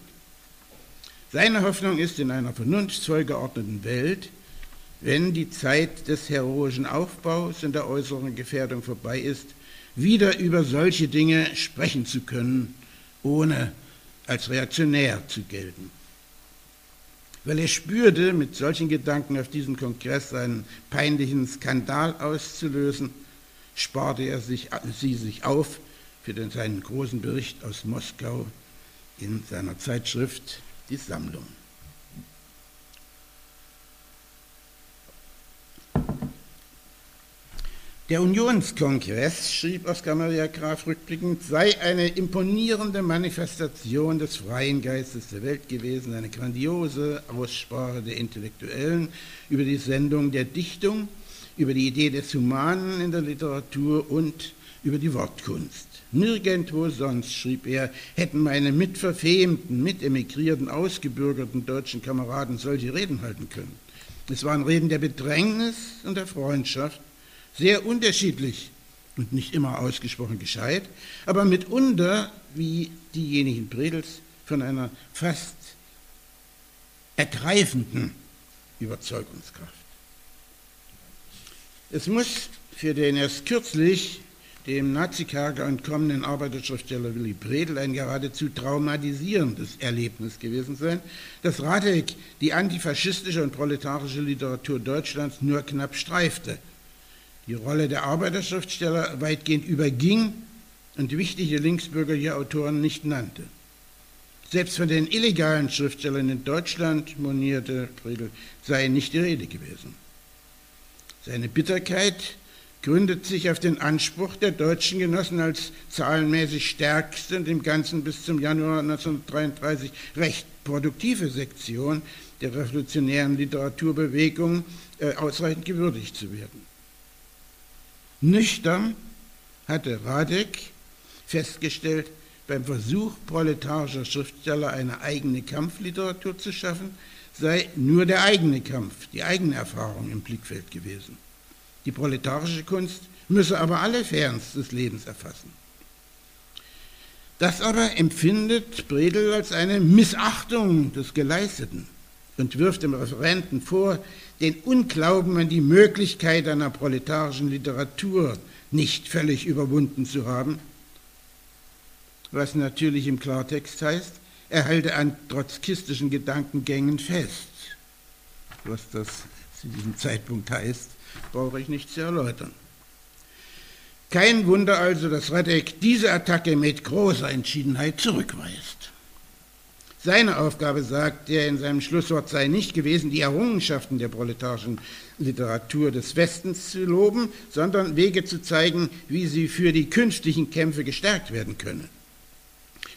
Seine Hoffnung ist in einer vernunftsvoll geordneten Welt, wenn die Zeit des heroischen Aufbaus und der äußeren Gefährdung vorbei ist, wieder über solche Dinge sprechen zu können, ohne als reaktionär zu gelten. Weil er spürte, mit solchen Gedanken auf diesem Kongress einen peinlichen Skandal auszulösen, sparte er sich, sie sich auf für den, seinen großen Bericht aus Moskau in seiner Zeitschrift Die Sammlung. Der Unionskongress, schrieb Oskar Maria Graf rückblickend, sei eine imponierende Manifestation des freien Geistes der Welt gewesen, eine grandiose Aussprache der Intellektuellen über die Sendung der Dichtung, über die Idee des Humanen in der Literatur und über die Wortkunst. Nirgendwo sonst, schrieb er, hätten meine mitverfemten, mitemigrierten, ausgebürgerten deutschen Kameraden solche Reden halten können. Es waren Reden der Bedrängnis und der Freundschaft, sehr unterschiedlich und nicht immer ausgesprochen gescheit, aber mitunter, wie diejenigen Bredels, von einer fast ergreifenden Überzeugungskraft. Es muss für den erst kürzlich dem Nazi-Kerker entkommenen Arbeiterschriftsteller Willy Bredel ein geradezu traumatisierendes Erlebnis gewesen sein, dass Radek die antifaschistische und proletarische Literatur Deutschlands nur knapp streifte die Rolle der Arbeiterschriftsteller weitgehend überging und wichtige linksbürgerliche Autoren nicht nannte. Selbst von den illegalen Schriftstellern in Deutschland, monierte Bredel, sei nicht die Rede gewesen. Seine Bitterkeit gründet sich auf den Anspruch der deutschen Genossen als zahlenmäßig stärkste und im Ganzen bis zum Januar 1933 recht produktive Sektion der revolutionären Literaturbewegung äh, ausreichend gewürdigt zu werden. Nüchtern hatte Radek festgestellt, beim Versuch proletarischer Schriftsteller eine eigene Kampfliteratur zu schaffen, sei nur der eigene Kampf, die eigene Erfahrung im Blickfeld gewesen. Die proletarische Kunst müsse aber alle Ferns des Lebens erfassen. Das aber empfindet Bredel als eine Missachtung des Geleisteten und wirft dem Referenten vor, den Unglauben an die Möglichkeit einer proletarischen Literatur nicht völlig überwunden zu haben, was natürlich im Klartext heißt, er halte an trotzkistischen Gedankengängen fest. Was das zu diesem Zeitpunkt heißt, brauche ich nicht zu erläutern. Kein Wunder also, dass Radek diese Attacke mit großer Entschiedenheit zurückweist. Seine Aufgabe, sagt er in seinem Schlusswort, sei nicht gewesen, die Errungenschaften der proletarischen Literatur des Westens zu loben, sondern Wege zu zeigen, wie sie für die künftigen Kämpfe gestärkt werden können.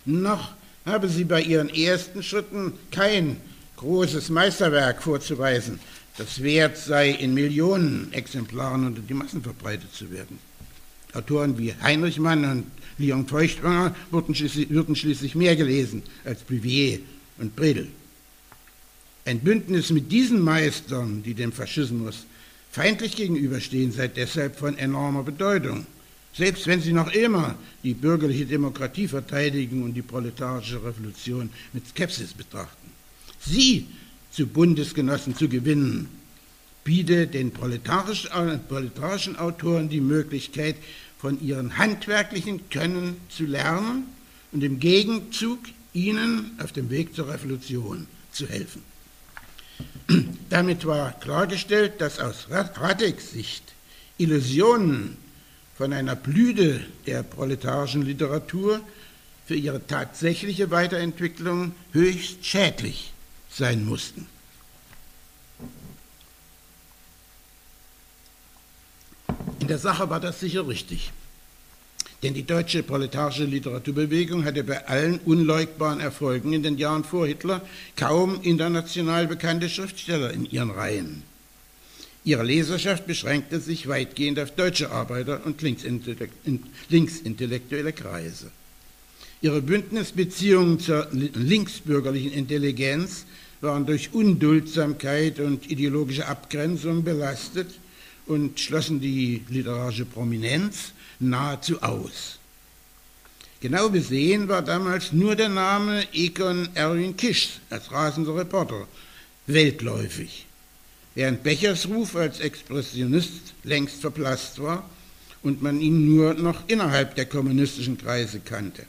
Noch habe sie bei ihren ersten Schritten kein großes Meisterwerk vorzuweisen, das wert sei, in Millionen Exemplaren unter die Massen verbreitet zu werden. Autoren wie Heinrich Mann und Leon Feuchtwanger wurden schließlich, würden schließlich mehr gelesen als Bouvier und Bredel. Ein Bündnis mit diesen Meistern, die dem Faschismus feindlich gegenüberstehen, sei deshalb von enormer Bedeutung. Selbst wenn sie noch immer die bürgerliche Demokratie verteidigen und die proletarische Revolution mit Skepsis betrachten. Sie zu Bundesgenossen zu gewinnen, bietet den proletarischen Autoren die Möglichkeit, von ihren handwerklichen Können zu lernen und im Gegenzug ihnen auf dem Weg zur Revolution zu helfen. Damit war klargestellt, dass aus Radeks Sicht Illusionen von einer Blüte der proletarischen Literatur für ihre tatsächliche Weiterentwicklung höchst schädlich sein mussten. In der Sache war das sicher richtig. Denn die deutsche proletarische Literaturbewegung hatte bei allen unleugbaren Erfolgen in den Jahren vor Hitler kaum international bekannte Schriftsteller in ihren Reihen. Ihre Leserschaft beschränkte sich weitgehend auf deutsche Arbeiter und linksintellektuelle Kreise. Ihre Bündnisbeziehungen zur linksbürgerlichen Intelligenz waren durch Unduldsamkeit und ideologische Abgrenzung belastet und schlossen die literarische Prominenz nahezu aus. Genau besehen war damals nur der Name Egon Erwin Kisch als rasender Reporter weltläufig, während Bechers Ruf als Expressionist längst verblasst war und man ihn nur noch innerhalb der kommunistischen Kreise kannte.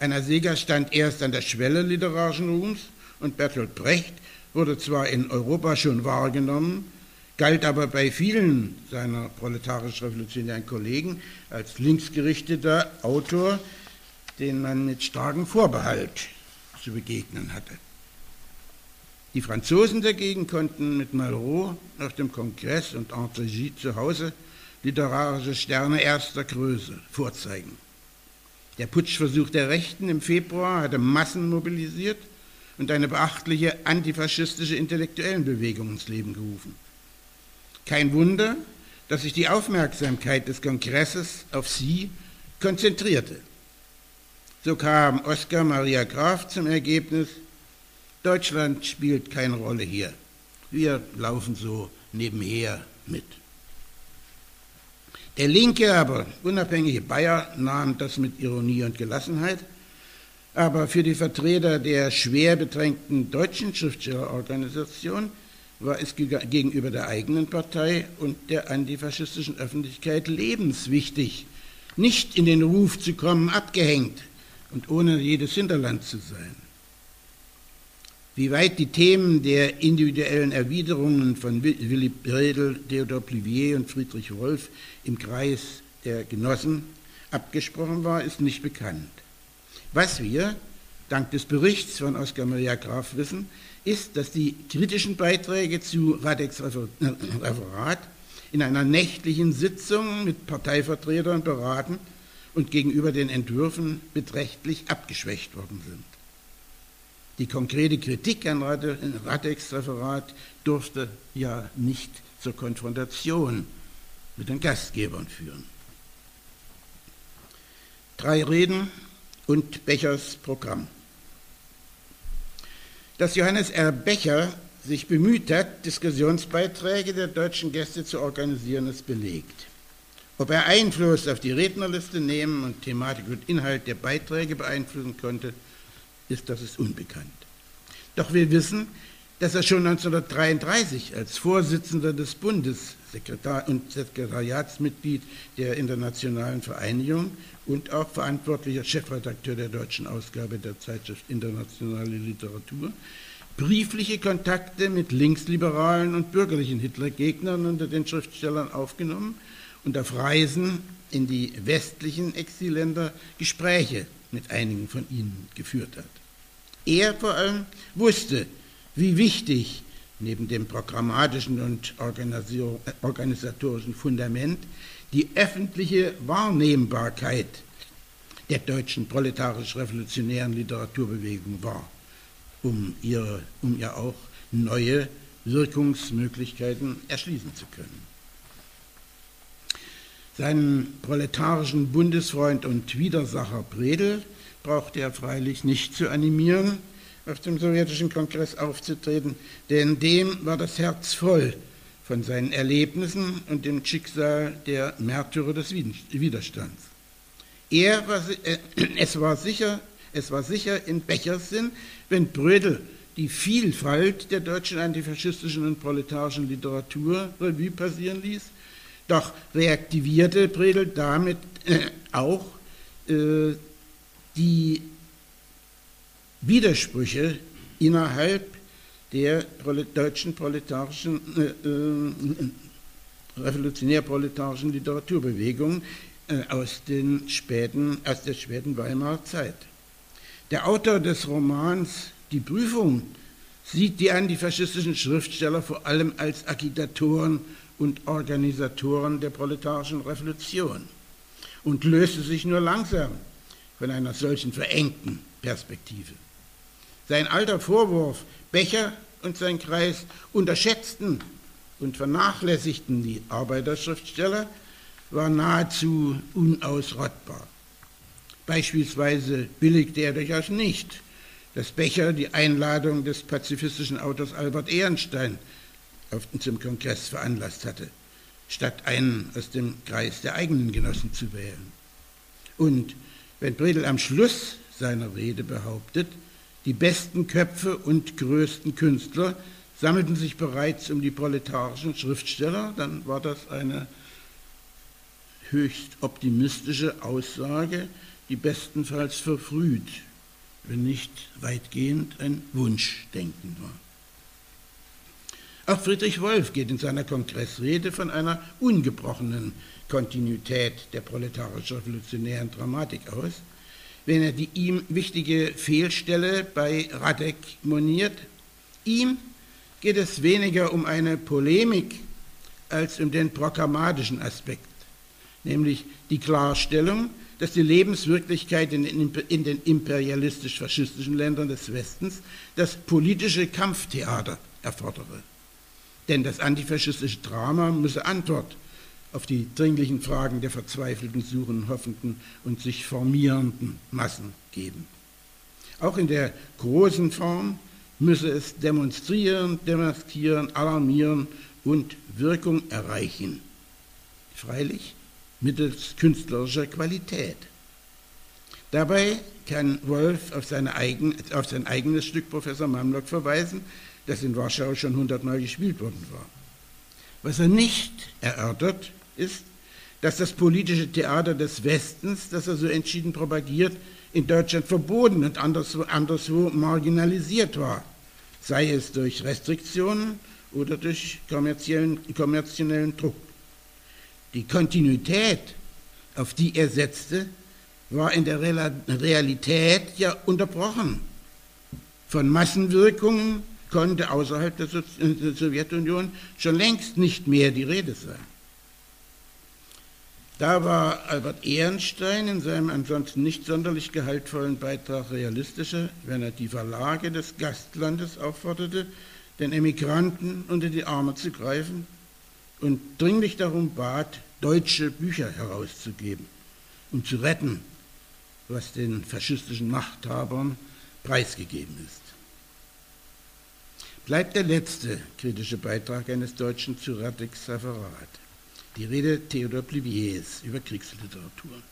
Einer Seger stand erst an der Schwelle literarischen Ruhms und Bertolt Brecht wurde zwar in Europa schon wahrgenommen, galt aber bei vielen seiner proletarisch-revolutionären Kollegen als linksgerichteter Autor, den man mit starkem Vorbehalt zu begegnen hatte. Die Franzosen dagegen konnten mit Malraux nach dem Kongress und Entregy zu Hause literarische Sterne erster Größe vorzeigen. Der Putschversuch der Rechten im Februar hatte Massen mobilisiert und eine beachtliche antifaschistische Intellektuellenbewegung ins Leben gerufen. Kein Wunder, dass sich die Aufmerksamkeit des Kongresses auf sie konzentrierte. So kam Oskar Maria Graf zum Ergebnis, Deutschland spielt keine Rolle hier. Wir laufen so nebenher mit. Der linke, aber unabhängige Bayer nahm das mit Ironie und Gelassenheit aber für die Vertreter der schwer bedrängten deutschen Schriftstellerorganisation war es gegenüber der eigenen Partei und der antifaschistischen Öffentlichkeit lebenswichtig, nicht in den Ruf zu kommen, abgehängt und ohne jedes Hinterland zu sein. Wie weit die Themen der individuellen Erwiderungen von Willy Bredel, Theodor Plivier und Friedrich Wolf im Kreis der Genossen abgesprochen war, ist nicht bekannt. Was wir dank des Berichts von Oskar Maria Graf wissen, ist, dass die kritischen Beiträge zu Radeks Referat in einer nächtlichen Sitzung mit Parteivertretern beraten und gegenüber den Entwürfen beträchtlich abgeschwächt worden sind. Die konkrete Kritik an Radeks Referat durfte ja nicht zur Konfrontation mit den Gastgebern führen. Drei Reden und Bechers Programm. Dass Johannes R. Becher sich bemüht hat, Diskussionsbeiträge der deutschen Gäste zu organisieren, ist belegt. Ob er Einfluss auf die Rednerliste nehmen und Thematik und Inhalt der Beiträge beeinflussen konnte, ist das ist unbekannt. Doch wir wissen, dass er schon 1933 als Vorsitzender des Bundessekretar und Sekretariatsmitglied der Internationalen Vereinigung und auch verantwortlicher Chefredakteur der deutschen Ausgabe der Zeitschrift Internationale Literatur briefliche Kontakte mit linksliberalen und bürgerlichen Hitlergegnern unter den Schriftstellern aufgenommen und auf Reisen in die westlichen Exilländer Gespräche mit einigen von ihnen geführt hat. Er vor allem wusste, wie wichtig neben dem programmatischen und organisatorischen Fundament die öffentliche Wahrnehmbarkeit der deutschen proletarisch-revolutionären Literaturbewegung war, um ihr, um ihr auch neue Wirkungsmöglichkeiten erschließen zu können. Seinen proletarischen Bundesfreund und Widersacher Bredel brauchte er freilich nicht zu animieren, auf dem sowjetischen Kongress aufzutreten, denn dem war das Herz voll von seinen Erlebnissen und dem Schicksal der Märtyrer des Widerstands. Er war, äh, es, war sicher, es war sicher in Bechers Sinn, wenn Brödel die Vielfalt der deutschen antifaschistischen und proletarischen Literatur Revue passieren ließ, doch reaktivierte Bredel damit äh, auch äh, die Widersprüche innerhalb der deutschen proletarischen, äh, äh, revolutionär-proletarischen Literaturbewegung äh, aus, den späten, aus der späten Weimarer Zeit. Der Autor des Romans Die Prüfung sieht die antifaschistischen Schriftsteller vor allem als Agitatoren und Organisatoren der proletarischen Revolution und löste sich nur langsam von einer solchen verengten Perspektive. Sein alter Vorwurf, Becher und sein Kreis unterschätzten und vernachlässigten die Arbeiterschriftsteller, war nahezu unausrottbar. Beispielsweise billigte er durchaus nicht, dass Becher die Einladung des pazifistischen Autors Albert Ehrenstein zum Kongress veranlasst hatte, statt einen aus dem Kreis der eigenen Genossen zu wählen. Und wenn Bredel am Schluss seiner Rede behauptet, die besten Köpfe und größten Künstler sammelten sich bereits um die proletarischen Schriftsteller, dann war das eine höchst optimistische Aussage, die bestenfalls verfrüht, wenn nicht weitgehend ein Wunschdenken war. Auch Friedrich Wolf geht in seiner Kongressrede von einer ungebrochenen Kontinuität der proletarisch-revolutionären Dramatik aus, wenn er die ihm wichtige Fehlstelle bei Radek moniert. Ihm geht es weniger um eine Polemik als um den programmatischen Aspekt, nämlich die Klarstellung, dass die Lebenswirklichkeit in den imperialistisch-faschistischen Ländern des Westens das politische Kampftheater erfordere. Denn das antifaschistische Drama müsse Antwort auf die dringlichen Fragen der verzweifelten, suchenden, hoffenden und sich formierenden Massen geben. Auch in der großen Form müsse es demonstrieren, demaskieren, alarmieren und Wirkung erreichen. Freilich mittels künstlerischer Qualität. Dabei kann Wolf auf, eigen, auf, sein eigenes Stück Professor Mamlock verweisen, das in Warschau schon hundertmal gespielt worden war. Was er nicht erörtert, ist, dass das politische Theater des Westens, das er so entschieden propagiert, in Deutschland verboten und anderswo, anderswo marginalisiert war, sei es durch Restriktionen oder durch kommerziellen, kommerziellen Druck. Die Kontinuität, auf die er setzte, war in der Realität ja unterbrochen. Von Massenwirkungen konnte außerhalb der Sowjetunion schon längst nicht mehr die Rede sein. Da war Albert Ehrenstein in seinem ansonsten nicht sonderlich gehaltvollen Beitrag realistischer, wenn er die Verlage des Gastlandes aufforderte, den Emigranten unter die Arme zu greifen und dringlich darum bat, deutsche Bücher herauszugeben, um zu retten, was den faschistischen Machthabern preisgegeben ist. Bleibt der letzte kritische Beitrag eines Deutschen zu Radek Safarat die Rede Theodor Pliviers über Kriegsliteratur.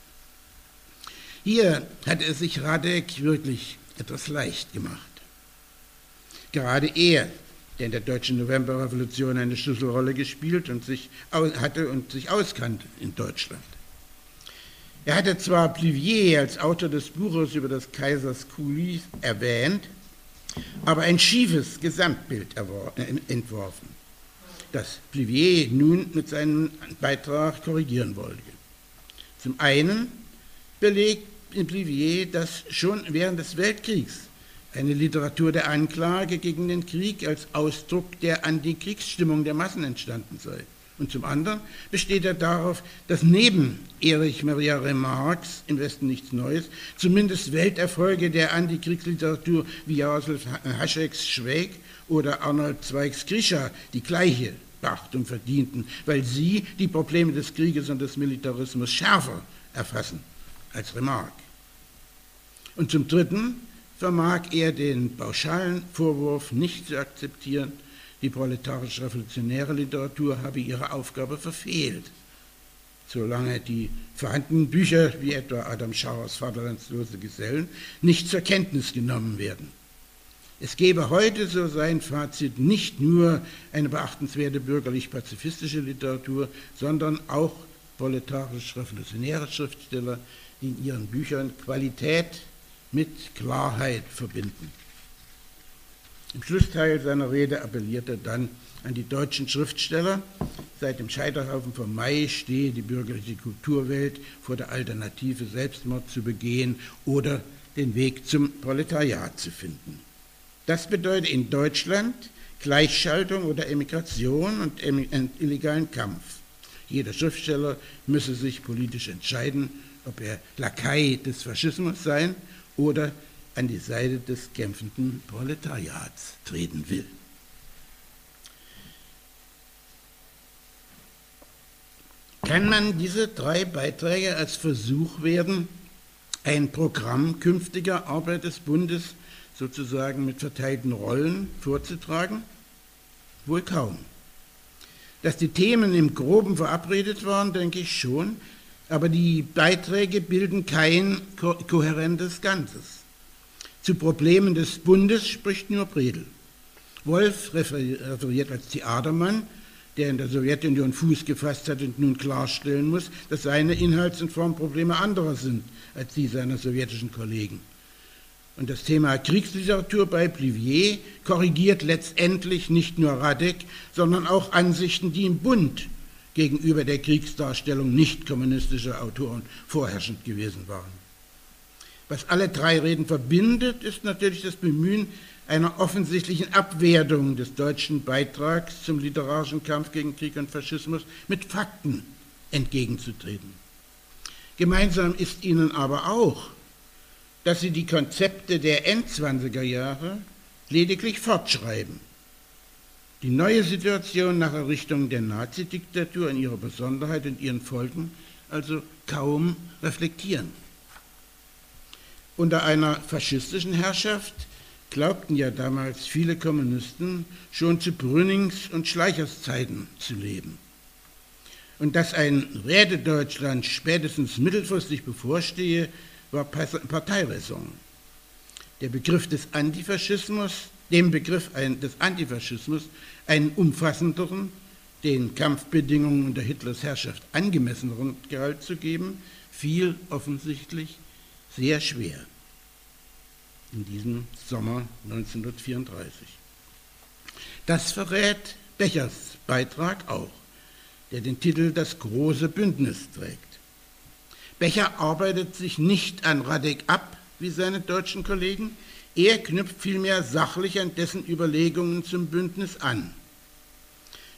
Hier hat es sich Radek wirklich etwas leicht gemacht. Gerade er der in der deutschen Novemberrevolution eine Schlüsselrolle gespielt und sich hatte und sich auskannte in Deutschland. Er hatte zwar Plivier als Autor des Buches über des Kaisers Coulis erwähnt, aber ein schiefes Gesamtbild entworfen, das Plivier nun mit seinem Beitrag korrigieren wollte. Zum einen belegt Plivier, dass schon während des Weltkriegs eine Literatur der Anklage gegen den Krieg als Ausdruck der Antikriegsstimmung der Massen entstanden sei. Und zum anderen besteht er darauf, dass neben Erich Maria Remarques im Westen nichts Neues zumindest Welterfolge der Antikriegsliteratur wie Jaroslav Hascheks Schwäg oder Arnold Zweigs Grisha die gleiche Beachtung verdienten, weil sie die Probleme des Krieges und des Militarismus schärfer erfassen als Remarque. Und zum Dritten vermag er den pauschalen Vorwurf nicht zu akzeptieren, die proletarisch-revolutionäre Literatur habe ihre Aufgabe verfehlt, solange die vorhandenen Bücher, wie etwa Adam Schauers Vaterlandslose Gesellen, nicht zur Kenntnis genommen werden. Es gebe heute, so sein Fazit, nicht nur eine beachtenswerte bürgerlich-pazifistische Literatur, sondern auch proletarisch-revolutionäre Schriftsteller, die in ihren Büchern Qualität mit Klarheit verbinden. Im Schlussteil seiner Rede appelliert er dann an die deutschen Schriftsteller. Seit dem Scheiterhaufen vom Mai stehe die bürgerliche Kulturwelt vor der Alternative, Selbstmord zu begehen oder den Weg zum Proletariat zu finden. Das bedeutet in Deutschland Gleichschaltung oder Emigration und illegalen Kampf. Jeder Schriftsteller müsse sich politisch entscheiden, ob er Lakai des Faschismus sein oder an die Seite des kämpfenden Proletariats treten will. Kann man diese drei Beiträge als Versuch werden, ein Programm künftiger Arbeit des Bundes sozusagen mit verteilten Rollen vorzutragen? Wohl kaum. Dass die Themen im groben verabredet waren, denke ich schon, aber die Beiträge bilden kein ko kohärentes Ganzes. Zu Problemen des Bundes spricht nur Bredel. Wolf referiert als Theatermann, der in der Sowjetunion Fuß gefasst hat und nun klarstellen muss, dass seine Inhalts- und Formprobleme anderer sind als die seiner sowjetischen Kollegen. Und das Thema Kriegsliteratur bei Plivier korrigiert letztendlich nicht nur Radek, sondern auch Ansichten, die im Bund gegenüber der Kriegsdarstellung nicht kommunistischer Autoren vorherrschend gewesen waren. Was alle drei Reden verbindet, ist natürlich das Bemühen einer offensichtlichen Abwertung des deutschen Beitrags zum literarischen Kampf gegen Krieg und Faschismus mit Fakten entgegenzutreten. Gemeinsam ist ihnen aber auch, dass sie die Konzepte der Endzwanziger Jahre lediglich fortschreiben. Die neue Situation nach Errichtung der Nazidiktatur in ihrer Besonderheit und ihren Folgen also kaum reflektieren. Unter einer faschistischen Herrschaft glaubten ja damals viele Kommunisten schon zu Brünings und Schleichers Zeiten zu leben. Und dass ein Rätedeutschland spätestens mittelfristig bevorstehe, war Parteiräson. Der Begriff des Antifaschismus, dem Begriff des Antifaschismus einen umfassenderen, den Kampfbedingungen unter Hitlers Herrschaft angemesseneren Gehalt zu geben, fiel offensichtlich sehr schwer in diesem Sommer 1934. Das verrät Bechers Beitrag auch, der den Titel Das große Bündnis trägt. Becher arbeitet sich nicht an Radek ab, wie seine deutschen Kollegen, er knüpft vielmehr sachlich an dessen Überlegungen zum Bündnis an.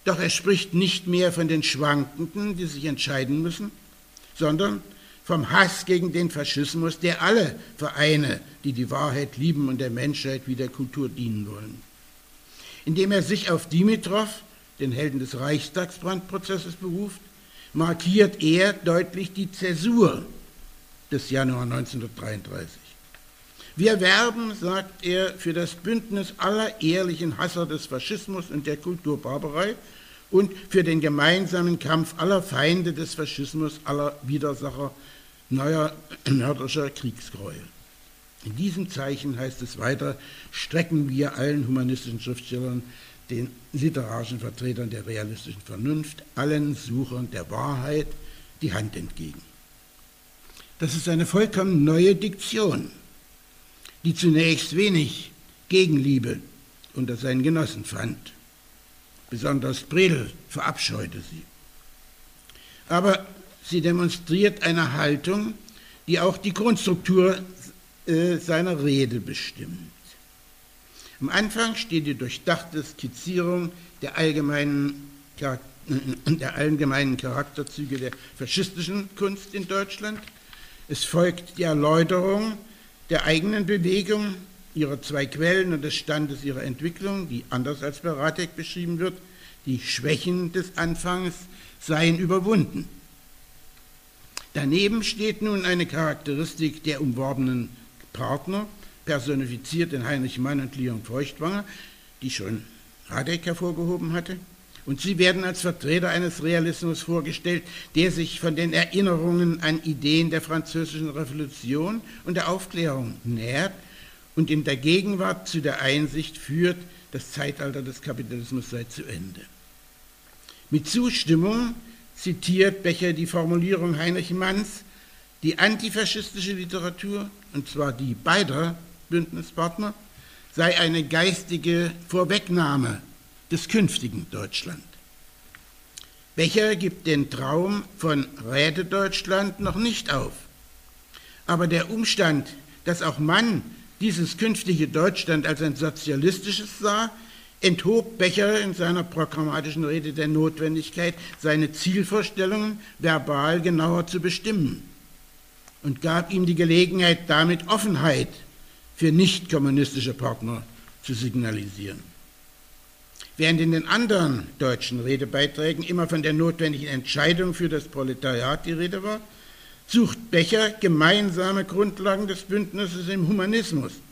Doch er spricht nicht mehr von den Schwankenden, die sich entscheiden müssen, sondern vom Hass gegen den Faschismus, der alle Vereine, die die Wahrheit lieben und der Menschheit wie der Kultur dienen wollen. Indem er sich auf Dimitrov, den Helden des Reichstagsbrandprozesses, beruft, markiert er deutlich die Zäsur des Januar 1933. Wir werben, sagt er, für das Bündnis aller ehrlichen Hasser des Faschismus und der Kulturbarbarei und für den gemeinsamen Kampf aller Feinde des Faschismus, aller Widersacher neuer mörderischer Kriegsgräuel. In diesem Zeichen heißt es weiter, strecken wir allen humanistischen Schriftstellern den literarischen Vertretern der realistischen Vernunft, allen Suchern der Wahrheit die Hand entgegen. Das ist eine vollkommen neue Diktion, die zunächst wenig Gegenliebe unter seinen Genossen fand. Besonders Bredel verabscheute sie. Aber sie demonstriert eine Haltung, die auch die Grundstruktur äh, seiner Rede bestimmt. Am Anfang steht die durchdachte Skizzierung der allgemeinen, äh, der allgemeinen Charakterzüge der faschistischen Kunst in Deutschland. Es folgt die Erläuterung der eigenen Bewegung, ihrer zwei Quellen und des Standes ihrer Entwicklung, die anders als bei Radek beschrieben wird, die Schwächen des Anfangs seien überwunden. Daneben steht nun eine Charakteristik der umworbenen Partner, personifiziert in Heinrich Mann und Leon Feuchtwanger, die schon Radek hervorgehoben hatte. Und sie werden als Vertreter eines Realismus vorgestellt, der sich von den Erinnerungen an Ideen der französischen Revolution und der Aufklärung nähert und in der Gegenwart zu der Einsicht führt, das Zeitalter des Kapitalismus sei zu Ende. Mit Zustimmung zitiert Becher die Formulierung Heinrich Manns, die antifaschistische Literatur, und zwar die beider Bündnispartner, sei eine geistige Vorwegnahme des künftigen Deutschland. Becher gibt den Traum von Rätedeutschland noch nicht auf. Aber der Umstand, dass auch Mann dieses künftige Deutschland als ein sozialistisches sah, enthob Becher in seiner programmatischen Rede der Notwendigkeit, seine Zielvorstellungen verbal genauer zu bestimmen und gab ihm die Gelegenheit, damit Offenheit für nicht kommunistische Partner zu signalisieren. Während in den anderen deutschen Redebeiträgen immer von der notwendigen Entscheidung für das Proletariat die Rede war, sucht Becher gemeinsame Grundlagen des Bündnisses im Humanismus –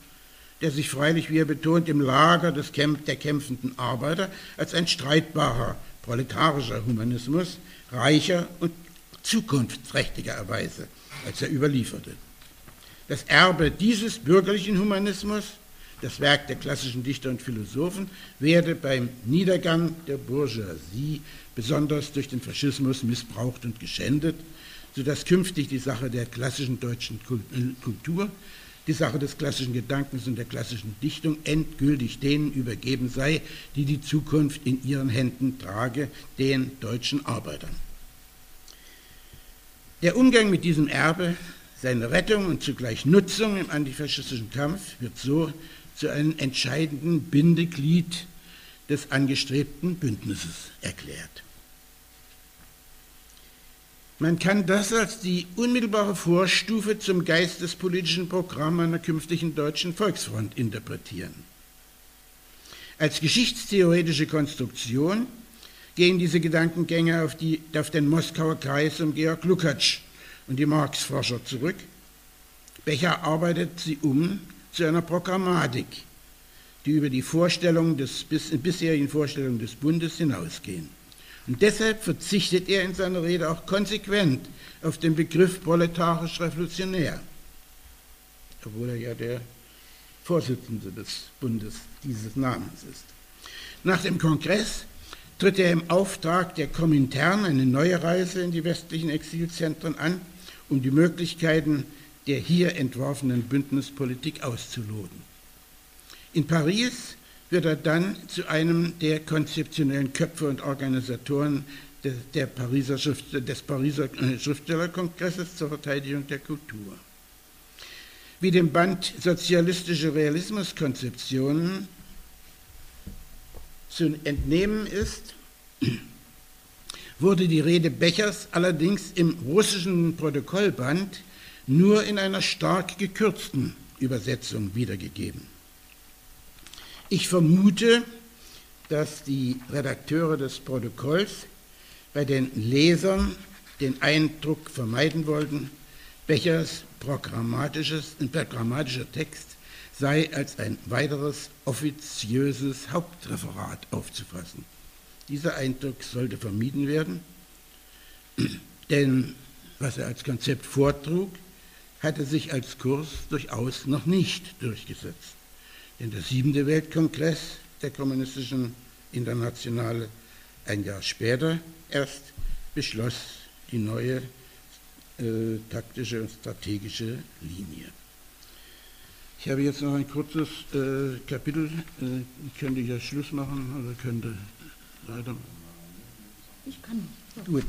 der sich freilich, wie er betont, im Lager des Kämp der kämpfenden Arbeiter als ein streitbarer proletarischer Humanismus reicher und zukunftsträchtiger erweise, als er überlieferte. Das Erbe dieses bürgerlichen Humanismus, das Werk der klassischen Dichter und Philosophen, werde beim Niedergang der Bourgeoisie besonders durch den Faschismus missbraucht und geschändet, sodass künftig die Sache der klassischen deutschen Kultur die Sache des klassischen Gedankens und der klassischen Dichtung endgültig denen übergeben sei, die die Zukunft in ihren Händen trage, den deutschen Arbeitern. Der Umgang mit diesem Erbe, seine Rettung und zugleich Nutzung im antifaschistischen Kampf wird so zu einem entscheidenden Bindeglied des angestrebten Bündnisses erklärt. Man kann das als die unmittelbare Vorstufe zum geistespolitischen Programm einer künftigen deutschen Volksfront interpretieren. Als geschichtstheoretische Konstruktion gehen diese Gedankengänge auf, die, auf den Moskauer Kreis um Georg Lukács und die Marx-Forscher zurück. Becher arbeitet sie um zu einer Programmatik, die über die Vorstellungen des, bis, bisherigen Vorstellungen des Bundes hinausgehen. Und deshalb verzichtet er in seiner Rede auch konsequent auf den Begriff proletarisch-revolutionär, obwohl er ja der Vorsitzende des Bundes dieses Namens ist. Nach dem Kongress tritt er im Auftrag der Komintern eine neue Reise in die westlichen Exilzentren an, um die Möglichkeiten der hier entworfenen Bündnispolitik auszuloten. In Paris wird er dann zu einem der konzeptionellen Köpfe und Organisatoren des, der Pariser Schrift, des Pariser Schriftstellerkongresses zur Verteidigung der Kultur. Wie dem Band Sozialistische Realismuskonzeptionen zu entnehmen ist, wurde die Rede Bechers allerdings im russischen Protokollband nur in einer stark gekürzten Übersetzung wiedergegeben. Ich vermute, dass die Redakteure des Protokolls bei den Lesern den Eindruck vermeiden wollten, Bechers programmatischer Text sei als ein weiteres offiziöses Hauptreferat aufzufassen. Dieser Eindruck sollte vermieden werden, denn was er als Konzept vortrug, hatte sich als Kurs durchaus noch nicht durchgesetzt. Denn der siebente Weltkongress der kommunistischen Internationale ein Jahr später erst beschloss die neue äh, taktische und strategische Linie. Ich habe jetzt noch ein kurzes äh, Kapitel. Äh, ich könnte ja Schluss machen oder könnte leider. Ich kann nicht. Gut.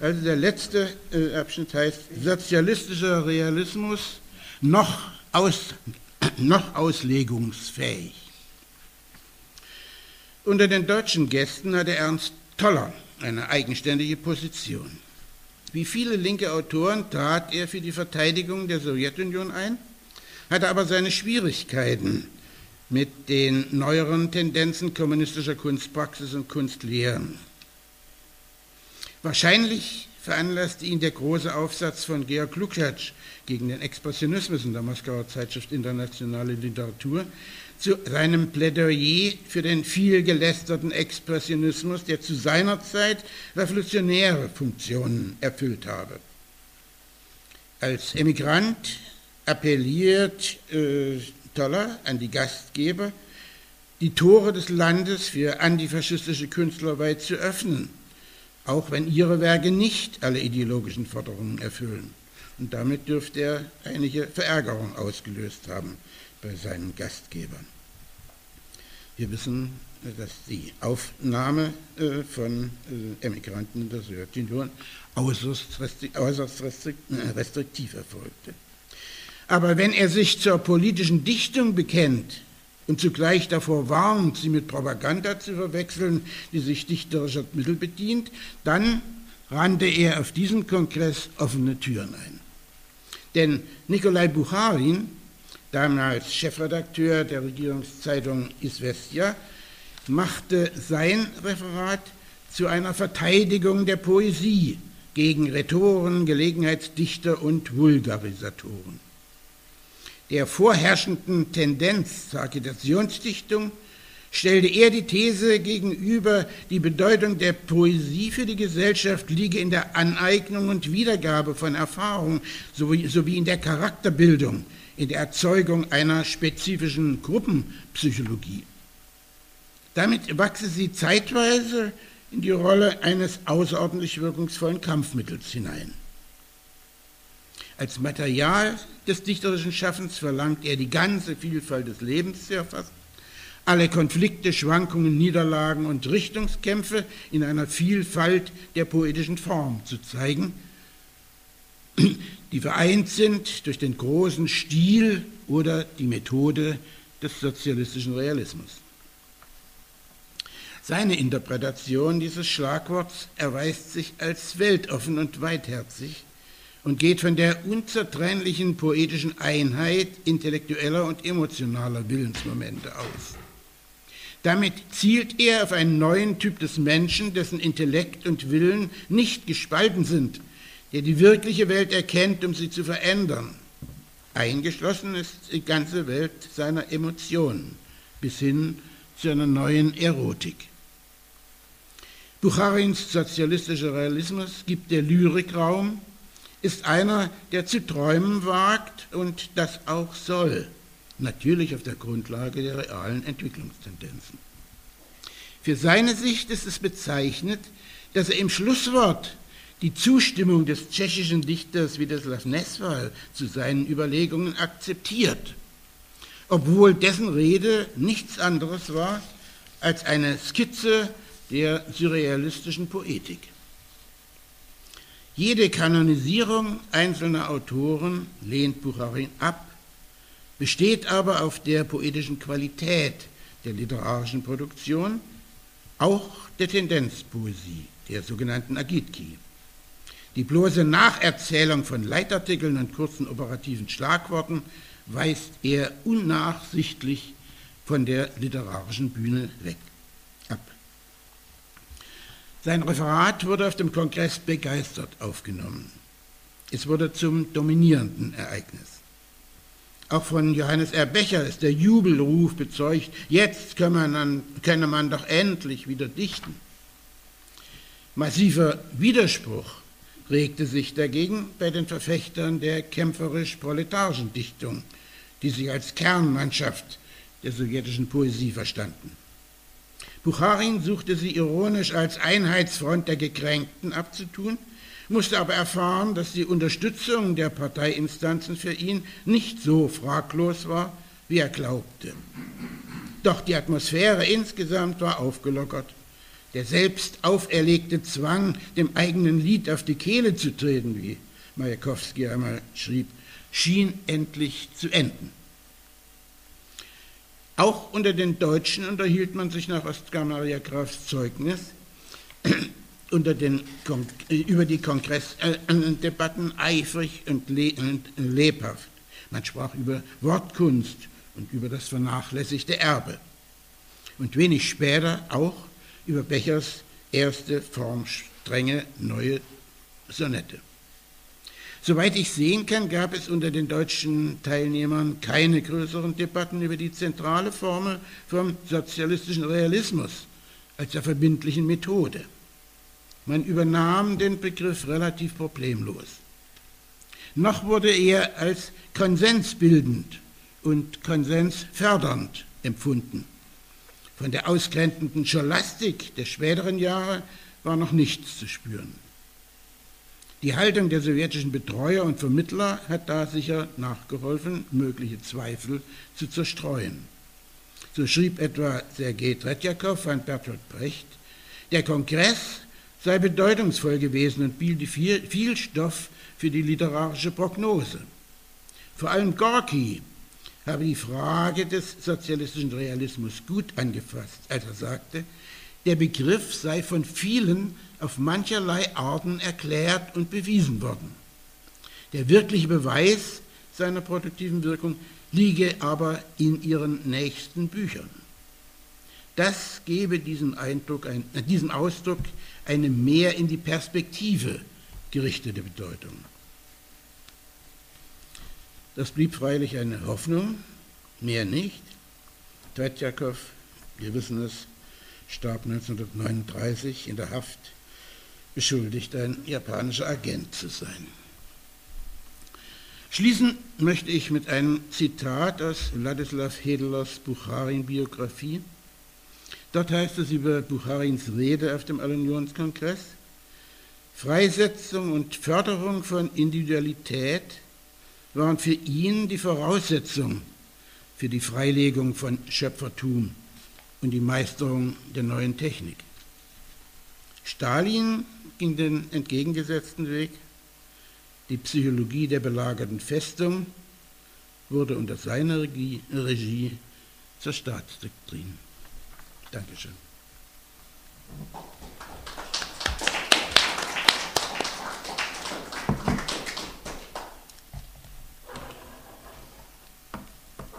Also der letzte äh, Abschnitt heißt Sozialistischer Realismus noch, aus, noch auslegungsfähig. Unter den deutschen Gästen hatte Ernst Toller eine eigenständige Position. Wie viele linke Autoren trat er für die Verteidigung der Sowjetunion ein, hatte aber seine Schwierigkeiten mit den neueren Tendenzen kommunistischer Kunstpraxis und Kunstlehren. Wahrscheinlich veranlasste ihn der große Aufsatz von Georg Lukács gegen den Expressionismus in der Moskauer Zeitschrift Internationale Literatur, zu seinem Plädoyer für den vielgelästerten Expressionismus, der zu seiner Zeit revolutionäre Funktionen erfüllt habe. Als Emigrant appelliert äh, Toller an die Gastgeber, die Tore des Landes für antifaschistische Künstler weit zu öffnen, auch wenn ihre Werke nicht alle ideologischen Forderungen erfüllen. Und damit dürfte er einige Verärgerung ausgelöst haben bei seinen Gastgebern. Wir wissen, dass die Aufnahme äh, von äh, Emigranten in der Sowjetunion äußerst, äh, restriktiv erfolgte. Aber wenn er sich zur politischen Dichtung bekennt und zugleich davor warnt, sie mit Propaganda zu verwechseln, die sich dichterischer Mittel bedient, dann rannte er auf diesem Kongress offene Türen ein. Denn Nikolai Bucharin damals Chefredakteur der Regierungszeitung Isvestia, machte sein Referat zu einer Verteidigung der Poesie gegen Rhetoren, Gelegenheitsdichter und Vulgarisatoren. Der vorherrschenden Tendenz zur Agitationsdichtung stellte er die These gegenüber, die Bedeutung der Poesie für die Gesellschaft liege in der Aneignung und Wiedergabe von Erfahrungen sowie, sowie in der Charakterbildung, in der Erzeugung einer spezifischen Gruppenpsychologie. Damit wachse sie zeitweise in die Rolle eines außerordentlich wirkungsvollen Kampfmittels hinein. Als Material des dichterischen Schaffens verlangt er die ganze Vielfalt des Lebens zu erfassen, alle Konflikte, Schwankungen, Niederlagen und Richtungskämpfe in einer Vielfalt der poetischen Form zu zeigen, die vereint sind durch den großen Stil oder die Methode des sozialistischen Realismus. Seine Interpretation dieses Schlagworts erweist sich als weltoffen und weitherzig und geht von der unzertrennlichen poetischen Einheit intellektueller und emotionaler Willensmomente aus. Damit zielt er auf einen neuen Typ des Menschen, dessen Intellekt und Willen nicht gespalten sind, der die wirkliche Welt erkennt, um sie zu verändern. Eingeschlossen ist die ganze Welt seiner Emotionen bis hin zu einer neuen Erotik. Bucharins sozialistischer Realismus gibt der Lyrik Raum, ist einer, der zu träumen wagt und das auch soll, natürlich auf der Grundlage der realen Entwicklungstendenzen. Für seine Sicht ist es bezeichnet, dass er im Schlusswort die Zustimmung des tschechischen Dichters Wideslav Nesval zu seinen Überlegungen akzeptiert, obwohl dessen Rede nichts anderes war als eine Skizze der surrealistischen Poetik. Jede Kanonisierung einzelner Autoren lehnt Bucharin ab, besteht aber auf der poetischen Qualität der literarischen Produktion, auch der Tendenzpoesie, der sogenannten Agitki. Die bloße Nacherzählung von Leitartikeln und kurzen operativen Schlagworten weist er unnachsichtlich von der literarischen Bühne weg. Sein Referat wurde auf dem Kongress begeistert aufgenommen. Es wurde zum dominierenden Ereignis. Auch von Johannes R. Becher ist der Jubelruf bezeugt, jetzt könne man, könne man doch endlich wieder dichten. Massiver Widerspruch regte sich dagegen bei den Verfechtern der kämpferisch-proletarischen Dichtung, die sich als Kernmannschaft der sowjetischen Poesie verstanden. Bucharin suchte sie ironisch als Einheitsfront der Gekränkten abzutun, musste aber erfahren, dass die Unterstützung der Parteiinstanzen für ihn nicht so fraglos war, wie er glaubte. Doch die Atmosphäre insgesamt war aufgelockert. Der selbst auferlegte Zwang, dem eigenen Lied auf die Kehle zu treten, wie Majakowski einmal schrieb, schien endlich zu enden. Auch unter den Deutschen unterhielt man sich nach Oskar Maria Grafs Zeugnis unter den, über die Kongressdebatten eifrig und lebhaft. Man sprach über Wortkunst und über das vernachlässigte Erbe. Und wenig später auch über Bechers erste formstrenge neue Sonette. Soweit ich sehen kann, gab es unter den deutschen Teilnehmern keine größeren Debatten über die zentrale Formel vom sozialistischen Realismus als der verbindlichen Methode. Man übernahm den Begriff relativ problemlos. Noch wurde er als konsensbildend und konsensfördernd empfunden. Von der ausgrenzenden Scholastik der späteren Jahre war noch nichts zu spüren. Die Haltung der sowjetischen Betreuer und Vermittler hat da sicher nachgeholfen, mögliche Zweifel zu zerstreuen. So schrieb etwa Sergei Tretjakow an Bertolt Brecht, der Kongress sei bedeutungsvoll gewesen und biete viel, viel Stoff für die literarische Prognose. Vor allem Gorki habe die Frage des sozialistischen Realismus gut angefasst, als er sagte, der Begriff sei von vielen auf mancherlei Arten erklärt und bewiesen worden. Der wirkliche Beweis seiner produktiven Wirkung liege aber in ihren nächsten Büchern. Das gebe diesem, Eindruck, ein, äh, diesem Ausdruck eine mehr in die Perspektive gerichtete Bedeutung. Das blieb freilich eine Hoffnung, mehr nicht. Tretjakow, wir wissen es, starb 1939 in der Haft, beschuldigt, ein japanischer Agent zu sein. Schließen möchte ich mit einem Zitat aus Ladislav Hedelos Bucharin-Biografie. Dort heißt es über Bucharins Rede auf dem Allunionskongress, Freisetzung und Förderung von Individualität waren für ihn die Voraussetzung für die Freilegung von Schöpfertum und die Meisterung der neuen Technik. Stalin ging den entgegengesetzten Weg. Die Psychologie der belagerten Festung wurde unter seiner Regie, zur Staatsdoktrin. Dankeschön.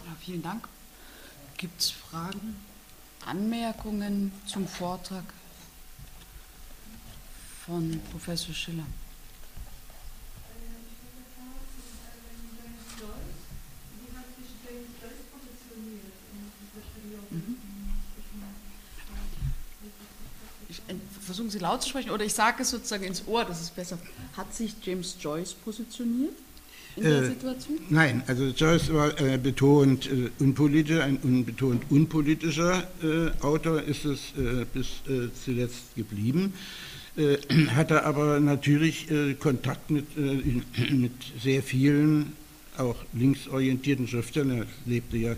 Ja, vielen Dank. Gibt es Fragen? Anmerkungen zum Vortrag von Professor Schiller. Mhm. Äh, versuchen Sie laut zu sprechen oder ich sage es sozusagen ins Ohr, das ist besser. Hat sich James Joyce positioniert? In der äh, Situation? Nein, also Joyce war äh, betont äh, unpolitisch, ein un, betont unpolitischer äh, Autor ist es äh, bis äh, zuletzt geblieben. hatte aber natürlich Kontakt mit, mit sehr vielen, auch linksorientierten Schriftstellern. Er lebte ja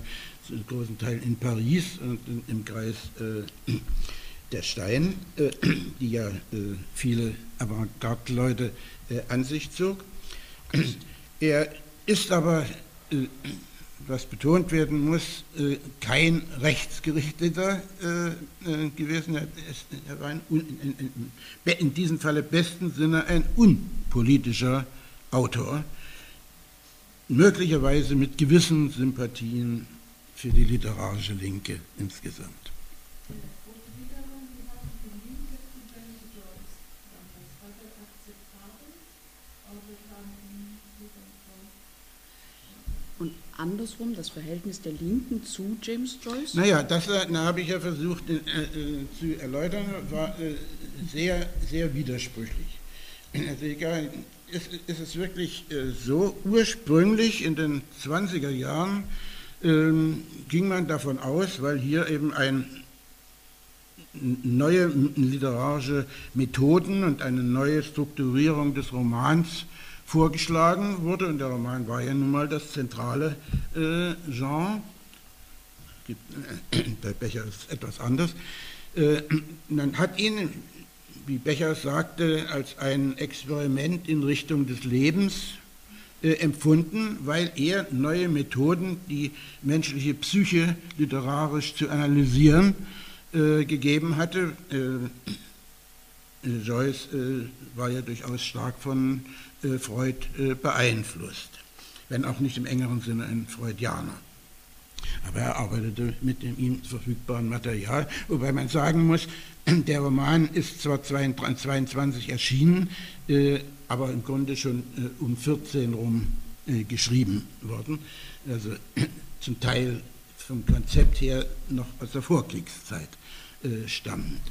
zu einem großen Teil in Paris und in, im Kreis der Stein, die ja viele Avantgarde-Leute an sich zog. Er ist aber, äh, was betont werden muss, äh, kein rechtsgerichteter äh, gewesen. Er war in diesem Falle besten Sinne ein unpolitischer Autor, möglicherweise mit gewissen Sympathien für die literarische Linke insgesamt. Andersrum das Verhältnis der Linken zu James Joyce? Naja, das äh, habe ich ja versucht äh, äh, zu erläutern, war äh, sehr, sehr widersprüchlich. Also egal, ist, ist es wirklich äh, so, ursprünglich in den 20er Jahren ähm, ging man davon aus, weil hier eben ein neue literarische Methoden und eine neue Strukturierung des Romans vorgeschlagen wurde. Und der Roman war ja nun mal das zentrale äh, Genre. Bei Becher ist es etwas anders. Äh, man hat ihn, wie Becher sagte, als ein Experiment in Richtung des Lebens äh, empfunden, weil er neue Methoden, die menschliche Psyche literarisch zu analysieren, äh, gegeben hatte. Äh, Joyce äh, war ja durchaus stark von äh, Freud beeinflusst, wenn auch nicht im engeren Sinne ein Freudianer. Aber er arbeitete mit dem ihm verfügbaren Material, wobei man sagen muss, der Roman ist zwar 22 erschienen, äh, aber im Grunde schon äh, um 14 rum äh, geschrieben worden. Also zum Teil vom Konzept her noch aus der Vorkriegszeit stammend.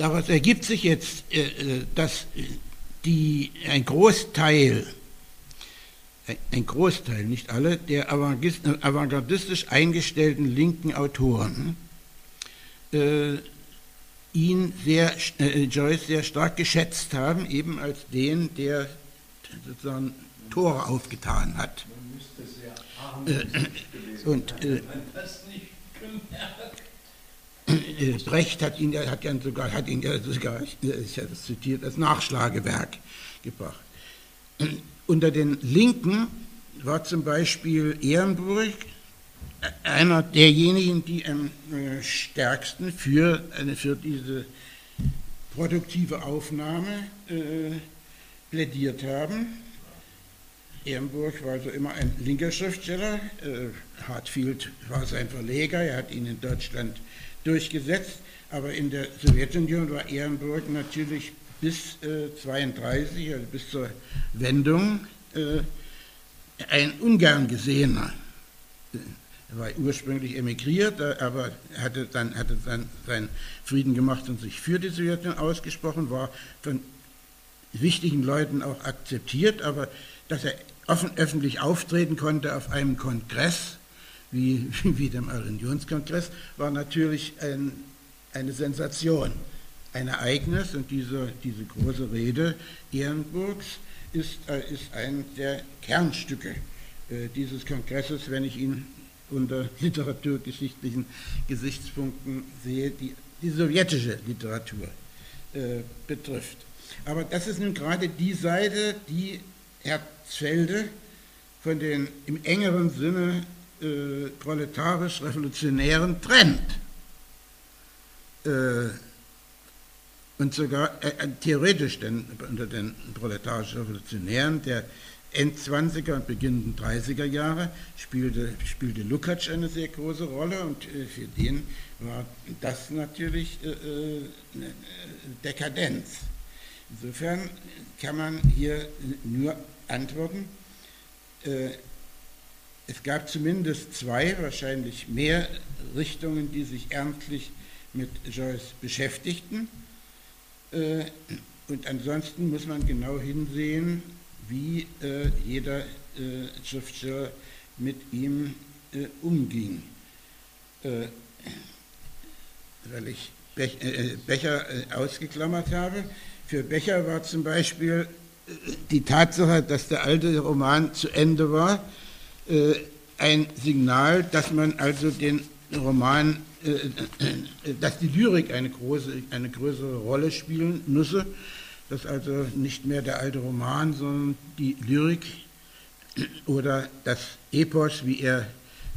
Daraus ergibt sich jetzt, dass die, ein Großteil ein Großteil, nicht alle, der avantgardistisch eingestellten linken Autoren äh, ihn sehr, äh, Joyce sehr stark geschätzt haben, eben als den, der sozusagen Tore aufgetan hat. Äh, und äh, äh, Brecht hat ihn, hat ihn sogar, hat ihn sogar, ich habe es zitiert, als Nachschlagewerk gebracht. Unter den Linken war zum Beispiel Ehrenburg einer derjenigen, die am äh, stärksten für, für diese produktive Aufnahme äh, plädiert haben. Ehrenburg war also immer ein linker Schriftsteller. Äh, Hartfield war sein Verleger, er hat ihn in Deutschland durchgesetzt, aber in der Sowjetunion war Ehrenburg natürlich bis äh, 32, also bis zur Wendung, äh, ein ungern gesehener. Er war ursprünglich emigriert, äh, aber hatte dann hatte dann seinen Frieden gemacht und sich für die Sowjetunion ausgesprochen, war von wichtigen Leuten auch akzeptiert, aber dass er offen, öffentlich auftreten konnte auf einem Kongress, wie, wie dem Unionskongress, war natürlich ein, eine Sensation ein Ereignis und diese, diese große Rede Ehrenburgs ist, äh, ist ein der Kernstücke äh, dieses Kongresses, wenn ich ihn unter literaturgeschichtlichen Gesichtspunkten sehe, die die sowjetische Literatur äh, betrifft. Aber das ist nun gerade die Seite, die Herzfelde von den im engeren Sinne äh, proletarisch-revolutionären trennt. Äh, und sogar äh, äh, theoretisch denn unter den proletarischen Revolutionären der Endzwanziger und beginnenden 30er Jahre spielte, spielte Lukács eine sehr große Rolle und äh, für den war das natürlich äh, äh Dekadenz. Insofern kann man hier nur antworten. Es gab zumindest zwei, wahrscheinlich mehr Richtungen, die sich ernstlich mit Joyce beschäftigten. Äh, und ansonsten muss man genau hinsehen, wie äh, jeder äh, Schriftsteller mit ihm umging. Weil ich Becher ausgeklammert habe. Für Becher war zum Beispiel die Tatsache, dass der alte Roman zu Ende war, ein Signal, dass man also den Roman äh, äh, dass die Lyrik eine, große, eine größere Rolle spielen müsse, dass also nicht mehr der alte Roman, sondern die Lyrik oder das Epos, wie er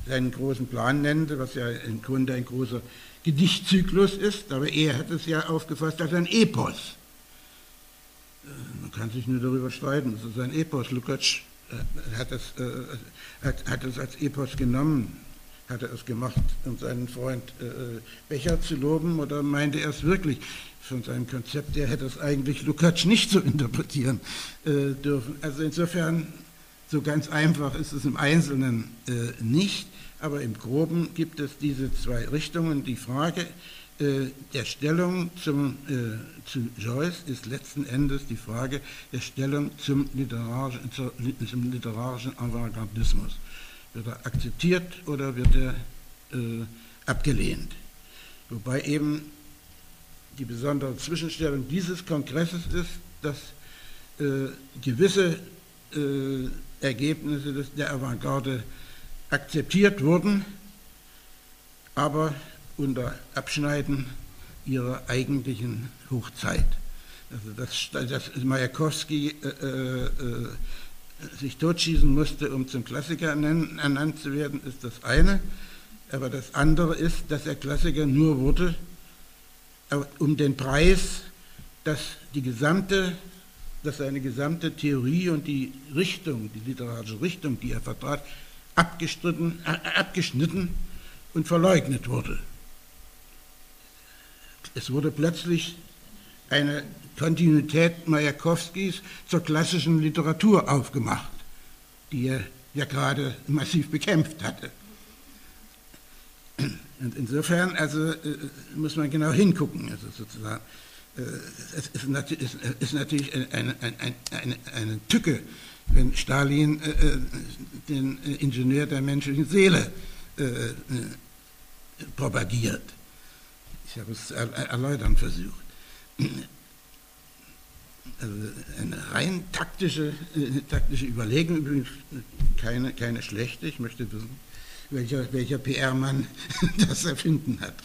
seinen großen Plan nannte, was ja im Grunde ein großer Gedichtzyklus ist, aber er hat es ja aufgefasst als ein Epos. Äh, man kann sich nur darüber streiten, es ist ein Epos. Lukács hat es, hat, hat es als Epos genommen hat er es gemacht, um seinen Freund äh, Becher zu loben oder meinte er es wirklich? Von seinem Konzept her hätte es eigentlich Lukács nicht so interpretieren äh, dürfen. Also insofern, so ganz einfach ist es im Einzelnen äh, nicht, aber im Groben gibt es diese zwei Richtungen. Die Frage äh, der Stellung zum, äh, zu Joyce ist letzten Endes die Frage der Stellung zum literarischen, zum literarischen Avantgardismus. Wird er akzeptiert oder wird er äh, abgelehnt. Wobei eben die besondere Zwischenstellung dieses Kongresses ist, dass äh, gewisse äh, Ergebnisse des, der Avantgarde akzeptiert wurden, aber unter Abschneiden ihrer eigentlichen Hochzeit. Also dass, dass Majakowski äh, äh, sich totschießen musste, um zum Klassiker ernannt zu werden, ist das eine. Aber das andere ist, dass er Klassiker nur wurde, äh, um den Preis, dass die gesamte, dass seine gesamte Theorie und die Richtung, die literarische Richtung, die er vertrat, äh, abgeschnitten und verleugnet wurde. Es wurde plötzlich eine Kontinuität Majakowskis zur klassischen Literatur aufgemacht, die er ja gerade massiv bekämpft hatte. Und insofern also, äh, muss man genau hingucken. Also sozusagen. Äh, es ist, nat ist, ist natürlich eine, eine, eine, eine, Tücke, wenn Stalin äh, den Ingenieur der menschlichen Seele propagiert. Ich habe es erläutern versucht. Also eine rein taktische, taktische Überlegung, übrigens keine, keine schlechte. Ich möchte wissen, welcher, welcher PR-Mann das erfinden hat.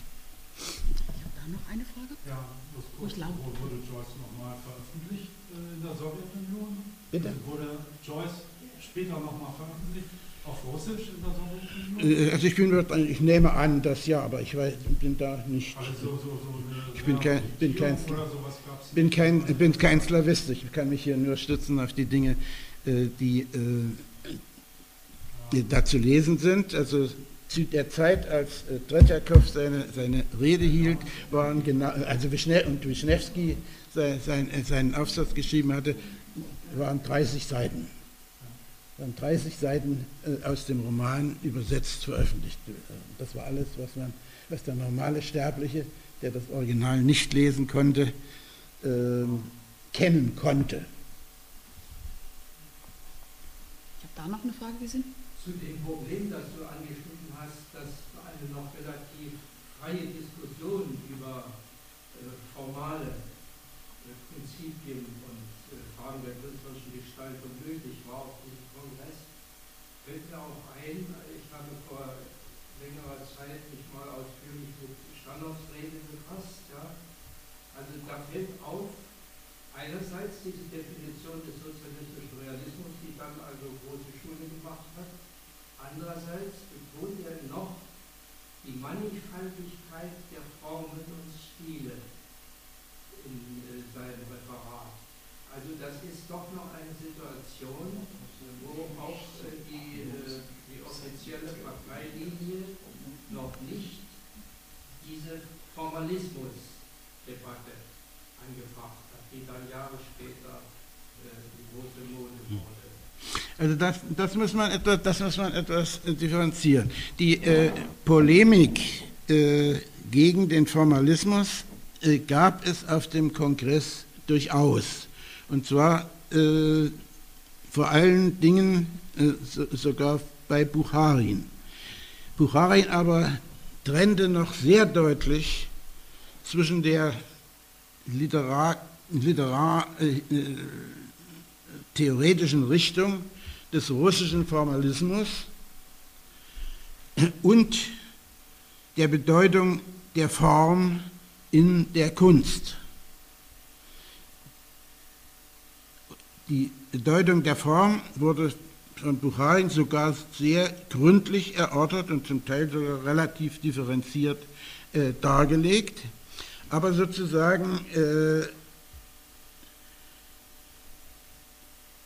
Ich habe da noch eine Frage. Ja, das kurz, wo wurde Joyce nochmal veröffentlicht äh, in der Sowjetunion? Bitte? Also wurde Joyce später nochmal veröffentlicht auf Russisch in der Sowjetunion? Äh, also ich, bin, ich nehme an, dass ja, aber ich weiß, bin da nicht. Also so, so, so ich bin kein, bin kein, bin kein, bin kein Slavist. Ich kann mich hier nur stützen auf die Dinge, äh, die da zu lesen sind. Also zu der Zeit, als äh, Tretjakow seine, seine Rede hielt, waren genau, also Wischne und Wischnewski sein, sein, äh, seinen Aufsatz geschrieben hatte, waren 30 Seiten. Waren 30 Seiten äh, aus dem Roman übersetzt veröffentlicht. Das war alles, was, man, was der normale Sterbliche, der das Original nicht lesen konnte, äh, kennen konnte. Ich habe da noch eine Frage gesehen zu dem Problem, das du angeschnitten hast, dass eine noch relativ freie Diskussion über äh, formale äh, Prinzipien und äh, Fragen der künstlerischen Gestaltung möglich war fällt mir auch ein, ich habe vor längerer Zeit mich mal ausführlich mit Standards Rede befasst. Ja. Also da fällt auf, einerseits diese Definition des sozialistischen Realismus, die dann also große Schule gemacht hat, Andererseits betont er noch die Mannigfaltigkeit der Formen und Stile in äh, seinem Referat. Also das ist doch noch eine Situation, wo auch die, äh, die offizielle Parteilinie noch nicht diese Formalismusdebatte angebracht hat, die dann Jahre später äh, die große Mode wurde. Also das, das, muss man etwas, das muss man etwas differenzieren. Die äh, Polemik äh, gegen den Formalismus äh, gab es auf dem Kongress durchaus. Und zwar vor allen Dingen sogar bei Bucharin. Bucharin aber trennte noch sehr deutlich zwischen der Literar, Literar äh, theoretischen Richtung des russischen Formalismus und der Bedeutung der Form in der Kunst. Die Bedeutung der Form wurde von Bucharin sogar sehr gründlich erörtert und zum Teil sogar relativ differenziert äh, dargelegt. Aber sozusagen äh,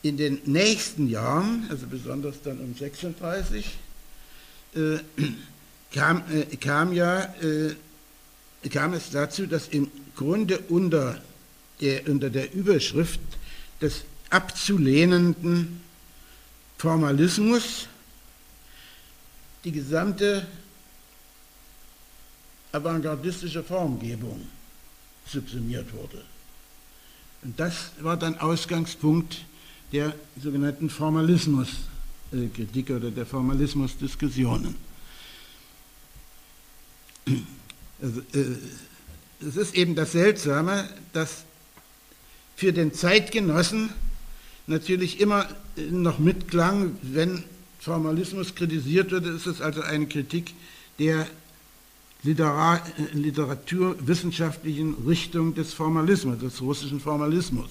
in den nächsten Jahren, also besonders dann um 36, äh, kam, äh, kam, ja, äh, kam es dazu, dass im Grunde unter der, unter der Überschrift des abzulehnenden Formalismus die gesamte avantgardistische Formgebung subsumiert wurde. Und das war dann Ausgangspunkt der sogenannten Formalismuskritik oder der Formalismusdiskussionen. Also, äh, es ist eben das Seltsame, dass für den Zeitgenossen natürlich immer noch mitklang, wenn Formalismus kritisiert wird, ist es also eine Kritik der Literar literaturwissenschaftlichen Richtung des Formalismus, des russischen Formalismus,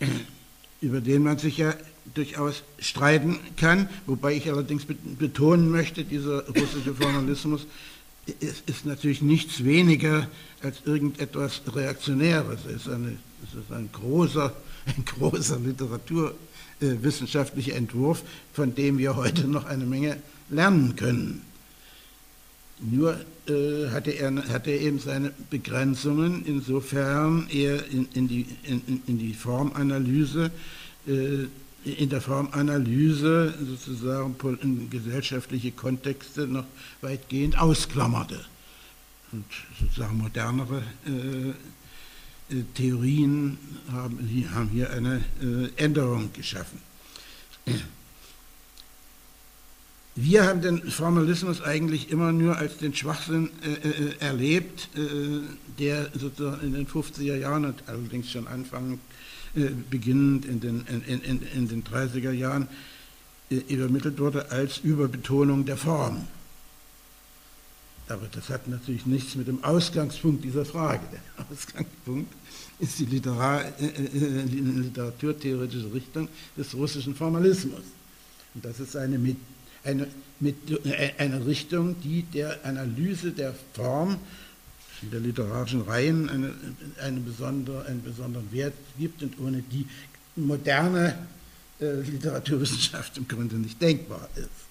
über den man sich ja durchaus streiten kann, wobei ich allerdings betonen möchte, dieser russische Formalismus ist, ist natürlich nichts weniger als irgendetwas Reaktionäres. Es ist, eine, es ist ein großer, ein großer literaturwissenschaftlicher Entwurf, von dem wir heute noch eine Menge lernen können. Nur äh, hatte, er, hatte er eben seine Begrenzungen, insofern er in, in, die, in, in die Formanalyse äh, in der Formanalyse sozusagen gesellschaftliche Kontexte noch weitgehend ausklammerte. Und sozusagen modernere äh, Theorien haben, haben, hier eine äh, Änderung geschaffen. Wir haben den Formalismus eigentlich immer nur als den Schwachsinn äh, äh erlebt, äh, der sozusagen in den 50er Jahren und allerdings schon anfangend äh, beginnend in den, in, in, in den 30er Jahren äh, übermittelt wurde als Überbetonung der Form. Aber das hat natürlich nichts mit dem Ausgangspunkt dieser Frage. Der Ausgangspunkt ist die, Literar, äh, äh, literaturtheoretische Richtung des russischen Formalismus. Und das ist eine, eine, eine Richtung, die der Analyse der Form in der literarischen Reihen eine, eine besondere, einen besonderen Wert gibt und ohne die moderne äh, Literaturwissenschaft im Grunde nicht denkbar ist.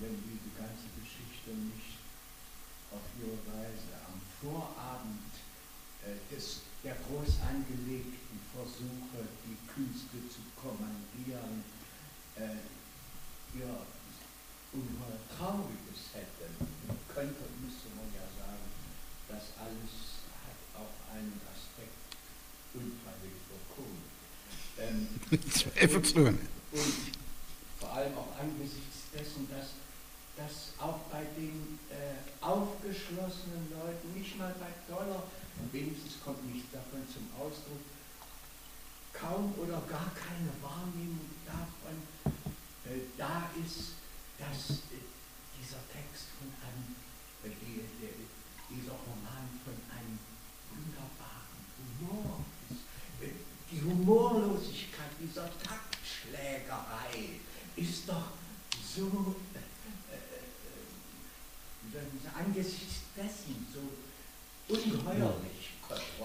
Wenn diese ganze Geschichte nicht auf ihre Weise am Vorabend äh, des, der groß angelegten Versuche, die Künste zu kommandieren, äh, ihr ungeheuer traurig könnte, müsste man ja sagen, das alles hat auch einen Aspekt unfreiwillig vorkommen. Ähm, und, und vor allem auch angesichts dessen, dass, dass auch bei den äh, aufgeschlossenen Leuten, nicht mal bei Dollar, wenigstens kommt nichts davon zum Ausdruck, kaum oder gar keine Wahrnehmung davon äh, da ist, dass äh, dieser Text von einem die, die, dieser Roman von einem wunderbaren Humor ist. Die Humorlosigkeit dieser Taktschlägerei ist doch so, äh, äh, angesichts dessen so ungeheuerlich.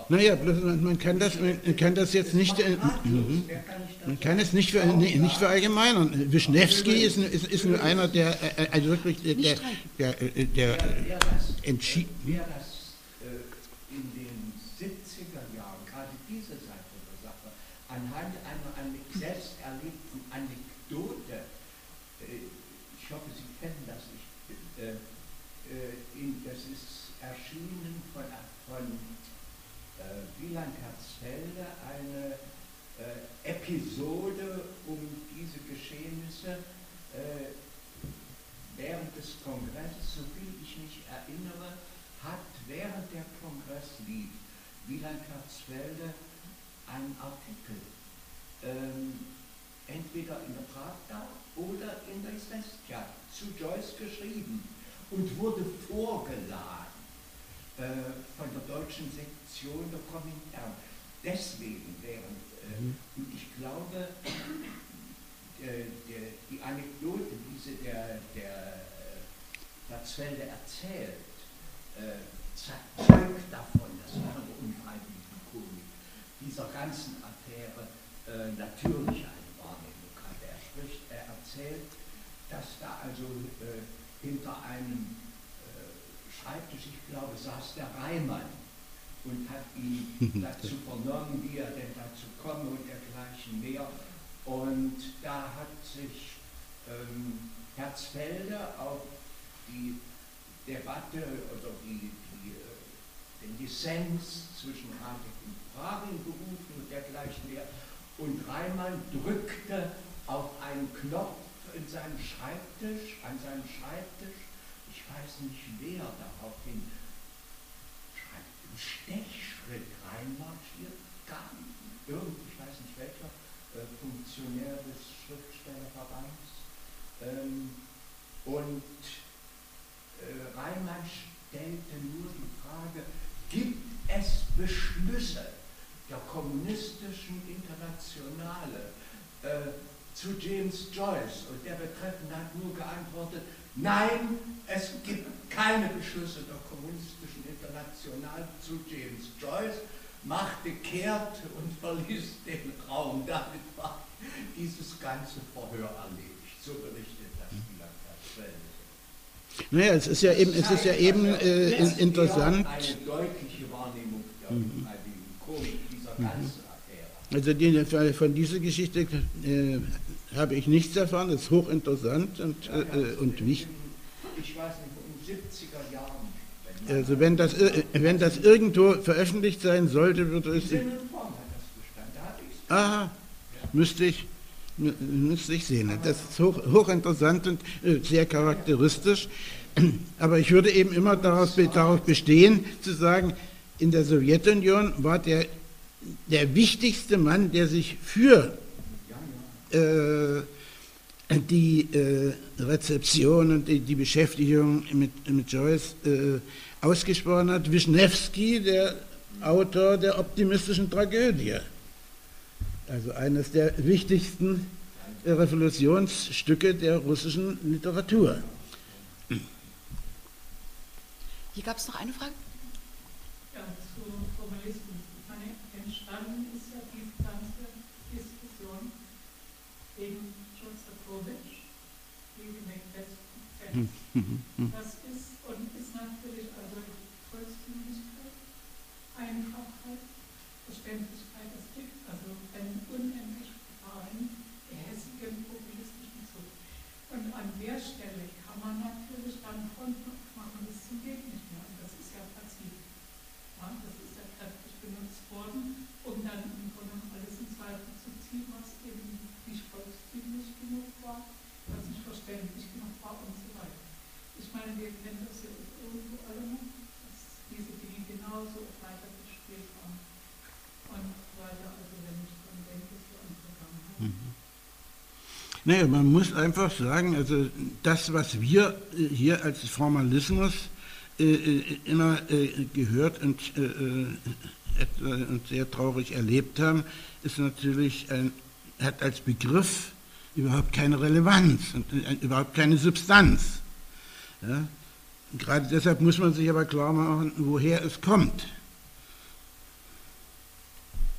Naja, man kann das, man kann das jetzt nicht, äh, mhm. man kann es nicht, für, nicht verallgemeinern. Wischnewski ist, ist, ist nur einer, der, äh, also wirklich, der, der, der, äh, der entschieden. Wer das in den 70er Jahren, gerade diese Seite der Sache, anhand einer selbst erlebten Anekdote, ich hoffe, Sie kennen das, ich, das ist erschienen von, von äh, Wieland Herzfelde eine äh, Episode um diese Geschehnisse äh, während des Kongresses, soviel ich mich erinnere, hat während der Kongress lief Wieland Herzfelde einen Artikel ähm, entweder in der Pravda oder in der Svestja zu Joyce geschrieben und wurde vorgeladen äh, von der deutschen Sektion der Komintern. Deswegen wären, äh, mhm. und ich glaube, äh, der, die Anekdote, die sie der, der Herzfelde erzählt, zeugt davon, dass man von der unfreiwilligen Komik dieser ganzen Affäre natürlich eine Wahrnehmung hatte. Er spricht, er erzählt, dass da also hinter einem Schreibtisch, ich glaube, saß der Reimann und hat ihn dazu vernommen, wie er denn dazu komme und dergleichen mehr. Und da hat sich ähm, Herzfelde auf die Debatte oder die, äh, den Dissens zwischen Radek und Praring berufen und dergleichen mehr. Und Reimann drückte auf einen Knopf in seinem Schreibtisch, an seinem Schreibtisch, ich weiß nicht wer daraufhin schreibt, im Stechschritt reinmarschiert kam, irgend, ich weiß nicht welcher, äh, Funktionär des Schriftstellerverbands. Ähm, und äh, Reimann stellte nur die Frage, gibt es Beschlüsse der kommunistischen Internationale äh, zu James Joyce? Und der Betreffende hat nur geantwortet, nein, es gibt keine Beschlüsse der kommunistischen Internationale zu James Joyce, machte kehrt und verließ den Raum. Damit war dieses ganze Verhör erledigt. So berichtet naja, es ist ja eben, es ist ja eben äh, interessant. Mhm. Also die, von dieser Geschichte äh, habe ich nichts erfahren, das ist hochinteressant und, ja, äh, und wichtig. Ich weiß nicht, in den 70er Jahren also wenn das, äh, wenn das irgendwo veröffentlicht sein sollte, würde es... Aha, müsste ich, müsste ich sehen. Das ist hoch, hochinteressant und äh, sehr charakteristisch. Aber ich würde eben immer darauf, darauf bestehen, zu sagen, in der Sowjetunion war der, der wichtigste Mann, der sich für äh, die äh, Rezeption und die, die Beschäftigung mit, mit Joyce äh, ausgesprochen hat, Wischnewski, der Autor der optimistischen Tragödie. Also eines der wichtigsten Revolutionsstücke der russischen Literatur. Hier gab es noch eine Frage. Ja, zu Formalismus. Ich meine, entstanden ist ja diese ganze Diskussion wegen Schostakowitsch, wegen Macbeth. Das Nee, man muss einfach sagen, also das, was wir äh, hier als Formalismus äh, äh, immer äh, gehört und, äh, äh, und, sehr traurig erlebt haben, ist natürlich ein, hat als Begriff überhaupt keine Relevanz und überhaupt keine Substanz. Ja? Gerade deshalb muss man sich aber klar machen, woher es kommt,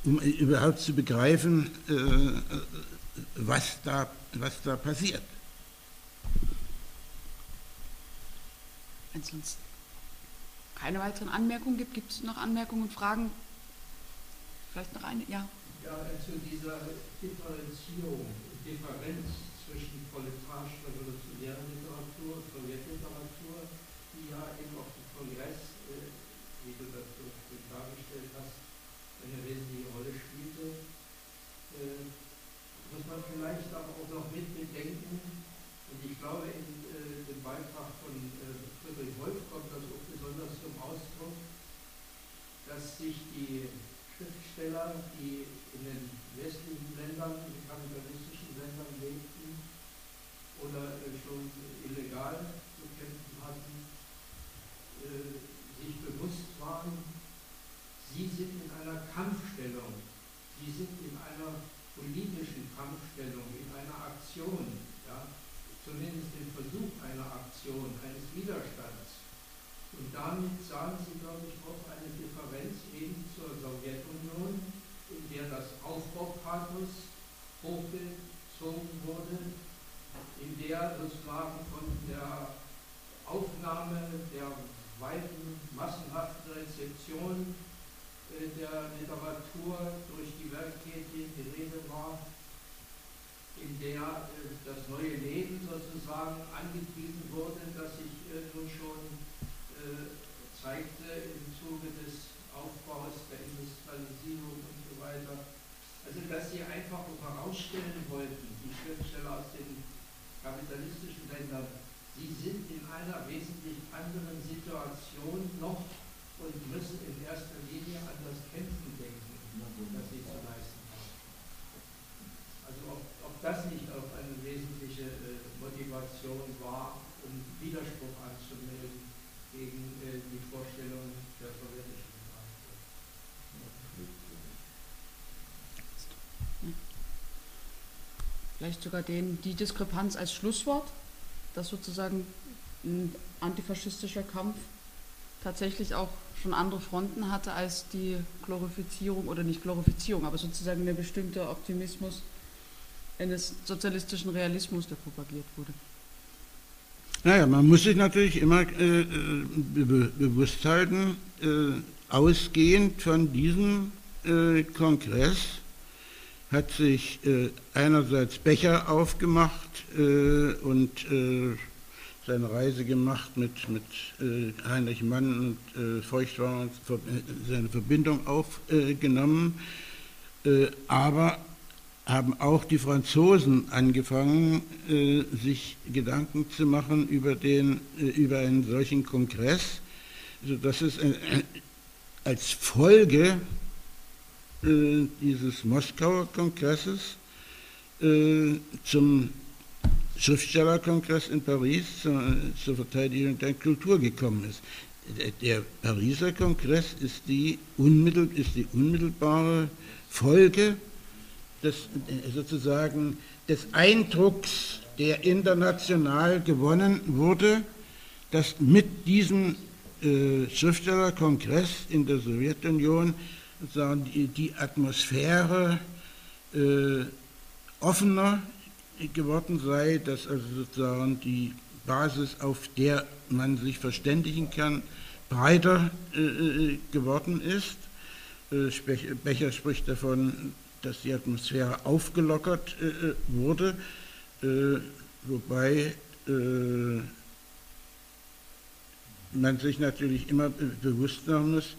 um überhaupt zu begreifen, was da, was da passiert. Wenn es sonst keine weiteren Anmerkungen gibt, gibt es noch Anmerkungen und Fragen? Vielleicht noch eine? Ja. Ja, zu dieser Differenzierung, Differenz zwischen proletarisch-revolutionärer Literatur und Sowjetliteratur, die ja eben auf dem Kongress, äh, wie du das so dargestellt hast, eine wesentliche Rolle spielte. Muss man vielleicht aber auch noch mit bedenken, und ich glaube, in äh, dem Beitrag von äh, Friedrich Wolf kommt das auch besonders zum Ausdruck, dass sich die Schriftsteller, die in den westlichen Ländern, in kapitalistischen Ländern lebten oder äh, schon illegal zu kämpfen hatten, äh, sich bewusst waren, sie sind in einer Kampfstellung, sie sind in einer politischen Kampfstellung, in einer Aktion, ja, zumindest im Versuch einer Aktion, eines Widerstands. Und damit sahen sie, glaube ich, auch eine Differenz eben zur Sowjetunion, in der das Aufbaupathos hochgezogen wurde, in der sozusagen von der Aufnahme der weiten, massenhaften Rezeption äh, der Literatur durch die Werktätigen die Rede war, in der äh, das neue Leben sozusagen angepriesen wurde, das sich äh, nun schon zeigte im Zuge des Aufbaus der Industrialisierung und so weiter. Also dass sie einfach herausstellen wollten, die Schriftsteller aus den kapitalistischen Ländern, sie sind in einer wesentlich anderen Situation noch und müssen in erster Linie an das Kämpfen denken, das sie zu leisten haben. Also ob, ob das nicht auch eine wesentliche äh, Motivation war, um Widerspruch anzumelden gegen äh, die Vorstellung der sowjetischen Gemeinschaft. Vielleicht sogar den, die Diskrepanz als Schlusswort, dass sozusagen ein antifaschistischer Kampf tatsächlich auch schon andere Fronten hatte als die Glorifizierung oder nicht Glorifizierung, aber sozusagen der bestimmte Optimismus eines sozialistischen Realismus, der propagiert wurde. Naja, man muss sich natürlich immer äh, be bewusst halten, äh, ausgehend von diesem äh, Kongress hat sich äh, einerseits Becher aufgemacht äh, und äh, seine Reise gemacht mit, mit Heinrich Mann und Feuchtwanger, seine Verbindung aufgenommen, aber haben auch die Franzosen angefangen, äh, sich Gedanken zu machen über, den, äh, über einen solchen Kongress, sodass es äh, als Folge äh, dieses Moskauer Kongresses äh, zum Schriftstellerkongress in Paris zur, zur Verteidigung der Kultur gekommen ist. Der Pariser Kongress ist die, unmittel, ist die unmittelbare Folge des, sozusagen des Eindrucks, der international gewonnen wurde, dass mit diesem äh, Schriftstellerkongress in der Sowjetunion sozusagen die, Atmosphäre äh, offener geworden sei, dass also sozusagen die Basis, auf der man sich verständigen kann, breiter äh, äh geworden ist. Äh, Becher spricht davon, dass die Atmosphäre aufgelockert äh, wurde, äh, wobei äh, man sich natürlich immer bewusst machen muss,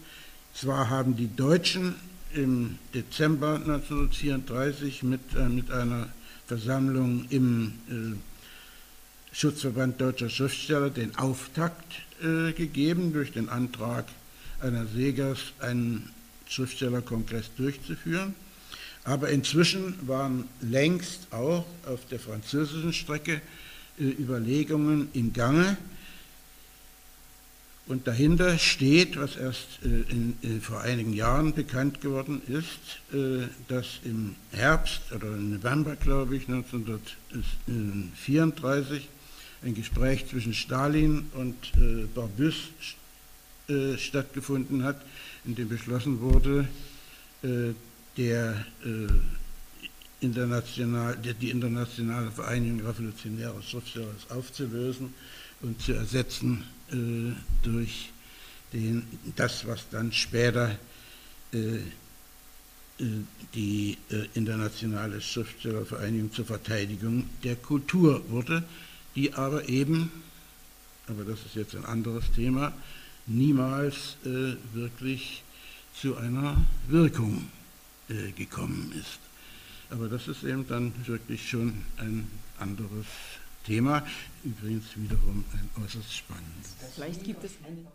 zwar haben die Deutschen im Dezember 1934 mit, äh, mit einer Versammlung im äh, Schutzverband deutscher Schriftsteller den Auftakt äh, gegeben, durch den Antrag einer Segers einen Schriftstellerkongress durchzuführen. Aber inzwischen waren längst auch auf der französischen Strecke äh, Überlegungen im Gange. Und dahinter steht, was erst äh, in, in, vor einigen Jahren bekannt geworden ist, äh, dass im Herbst oder im November, glaube ich, 1934 ein Gespräch zwischen Stalin und äh, Barbus äh, stattgefunden hat, in dem beschlossen wurde, äh, der, äh, international, der, die internationale Vereinigung revolutionärer Schriftsteller aufzulösen und zu ersetzen äh, durch den, das, was dann später äh, äh die äh, internationale Schriftstellervereinigung zur Verteidigung der Kultur wurde, die aber eben, aber das ist jetzt ein anderes Thema, niemals äh, wirklich zu einer Wirkung äh, gekommen ist. Aber das ist eben dann wirklich schon ein anderes Thema, übrigens wiederum ein äußerst spannendes. Vielleicht gibt es einen.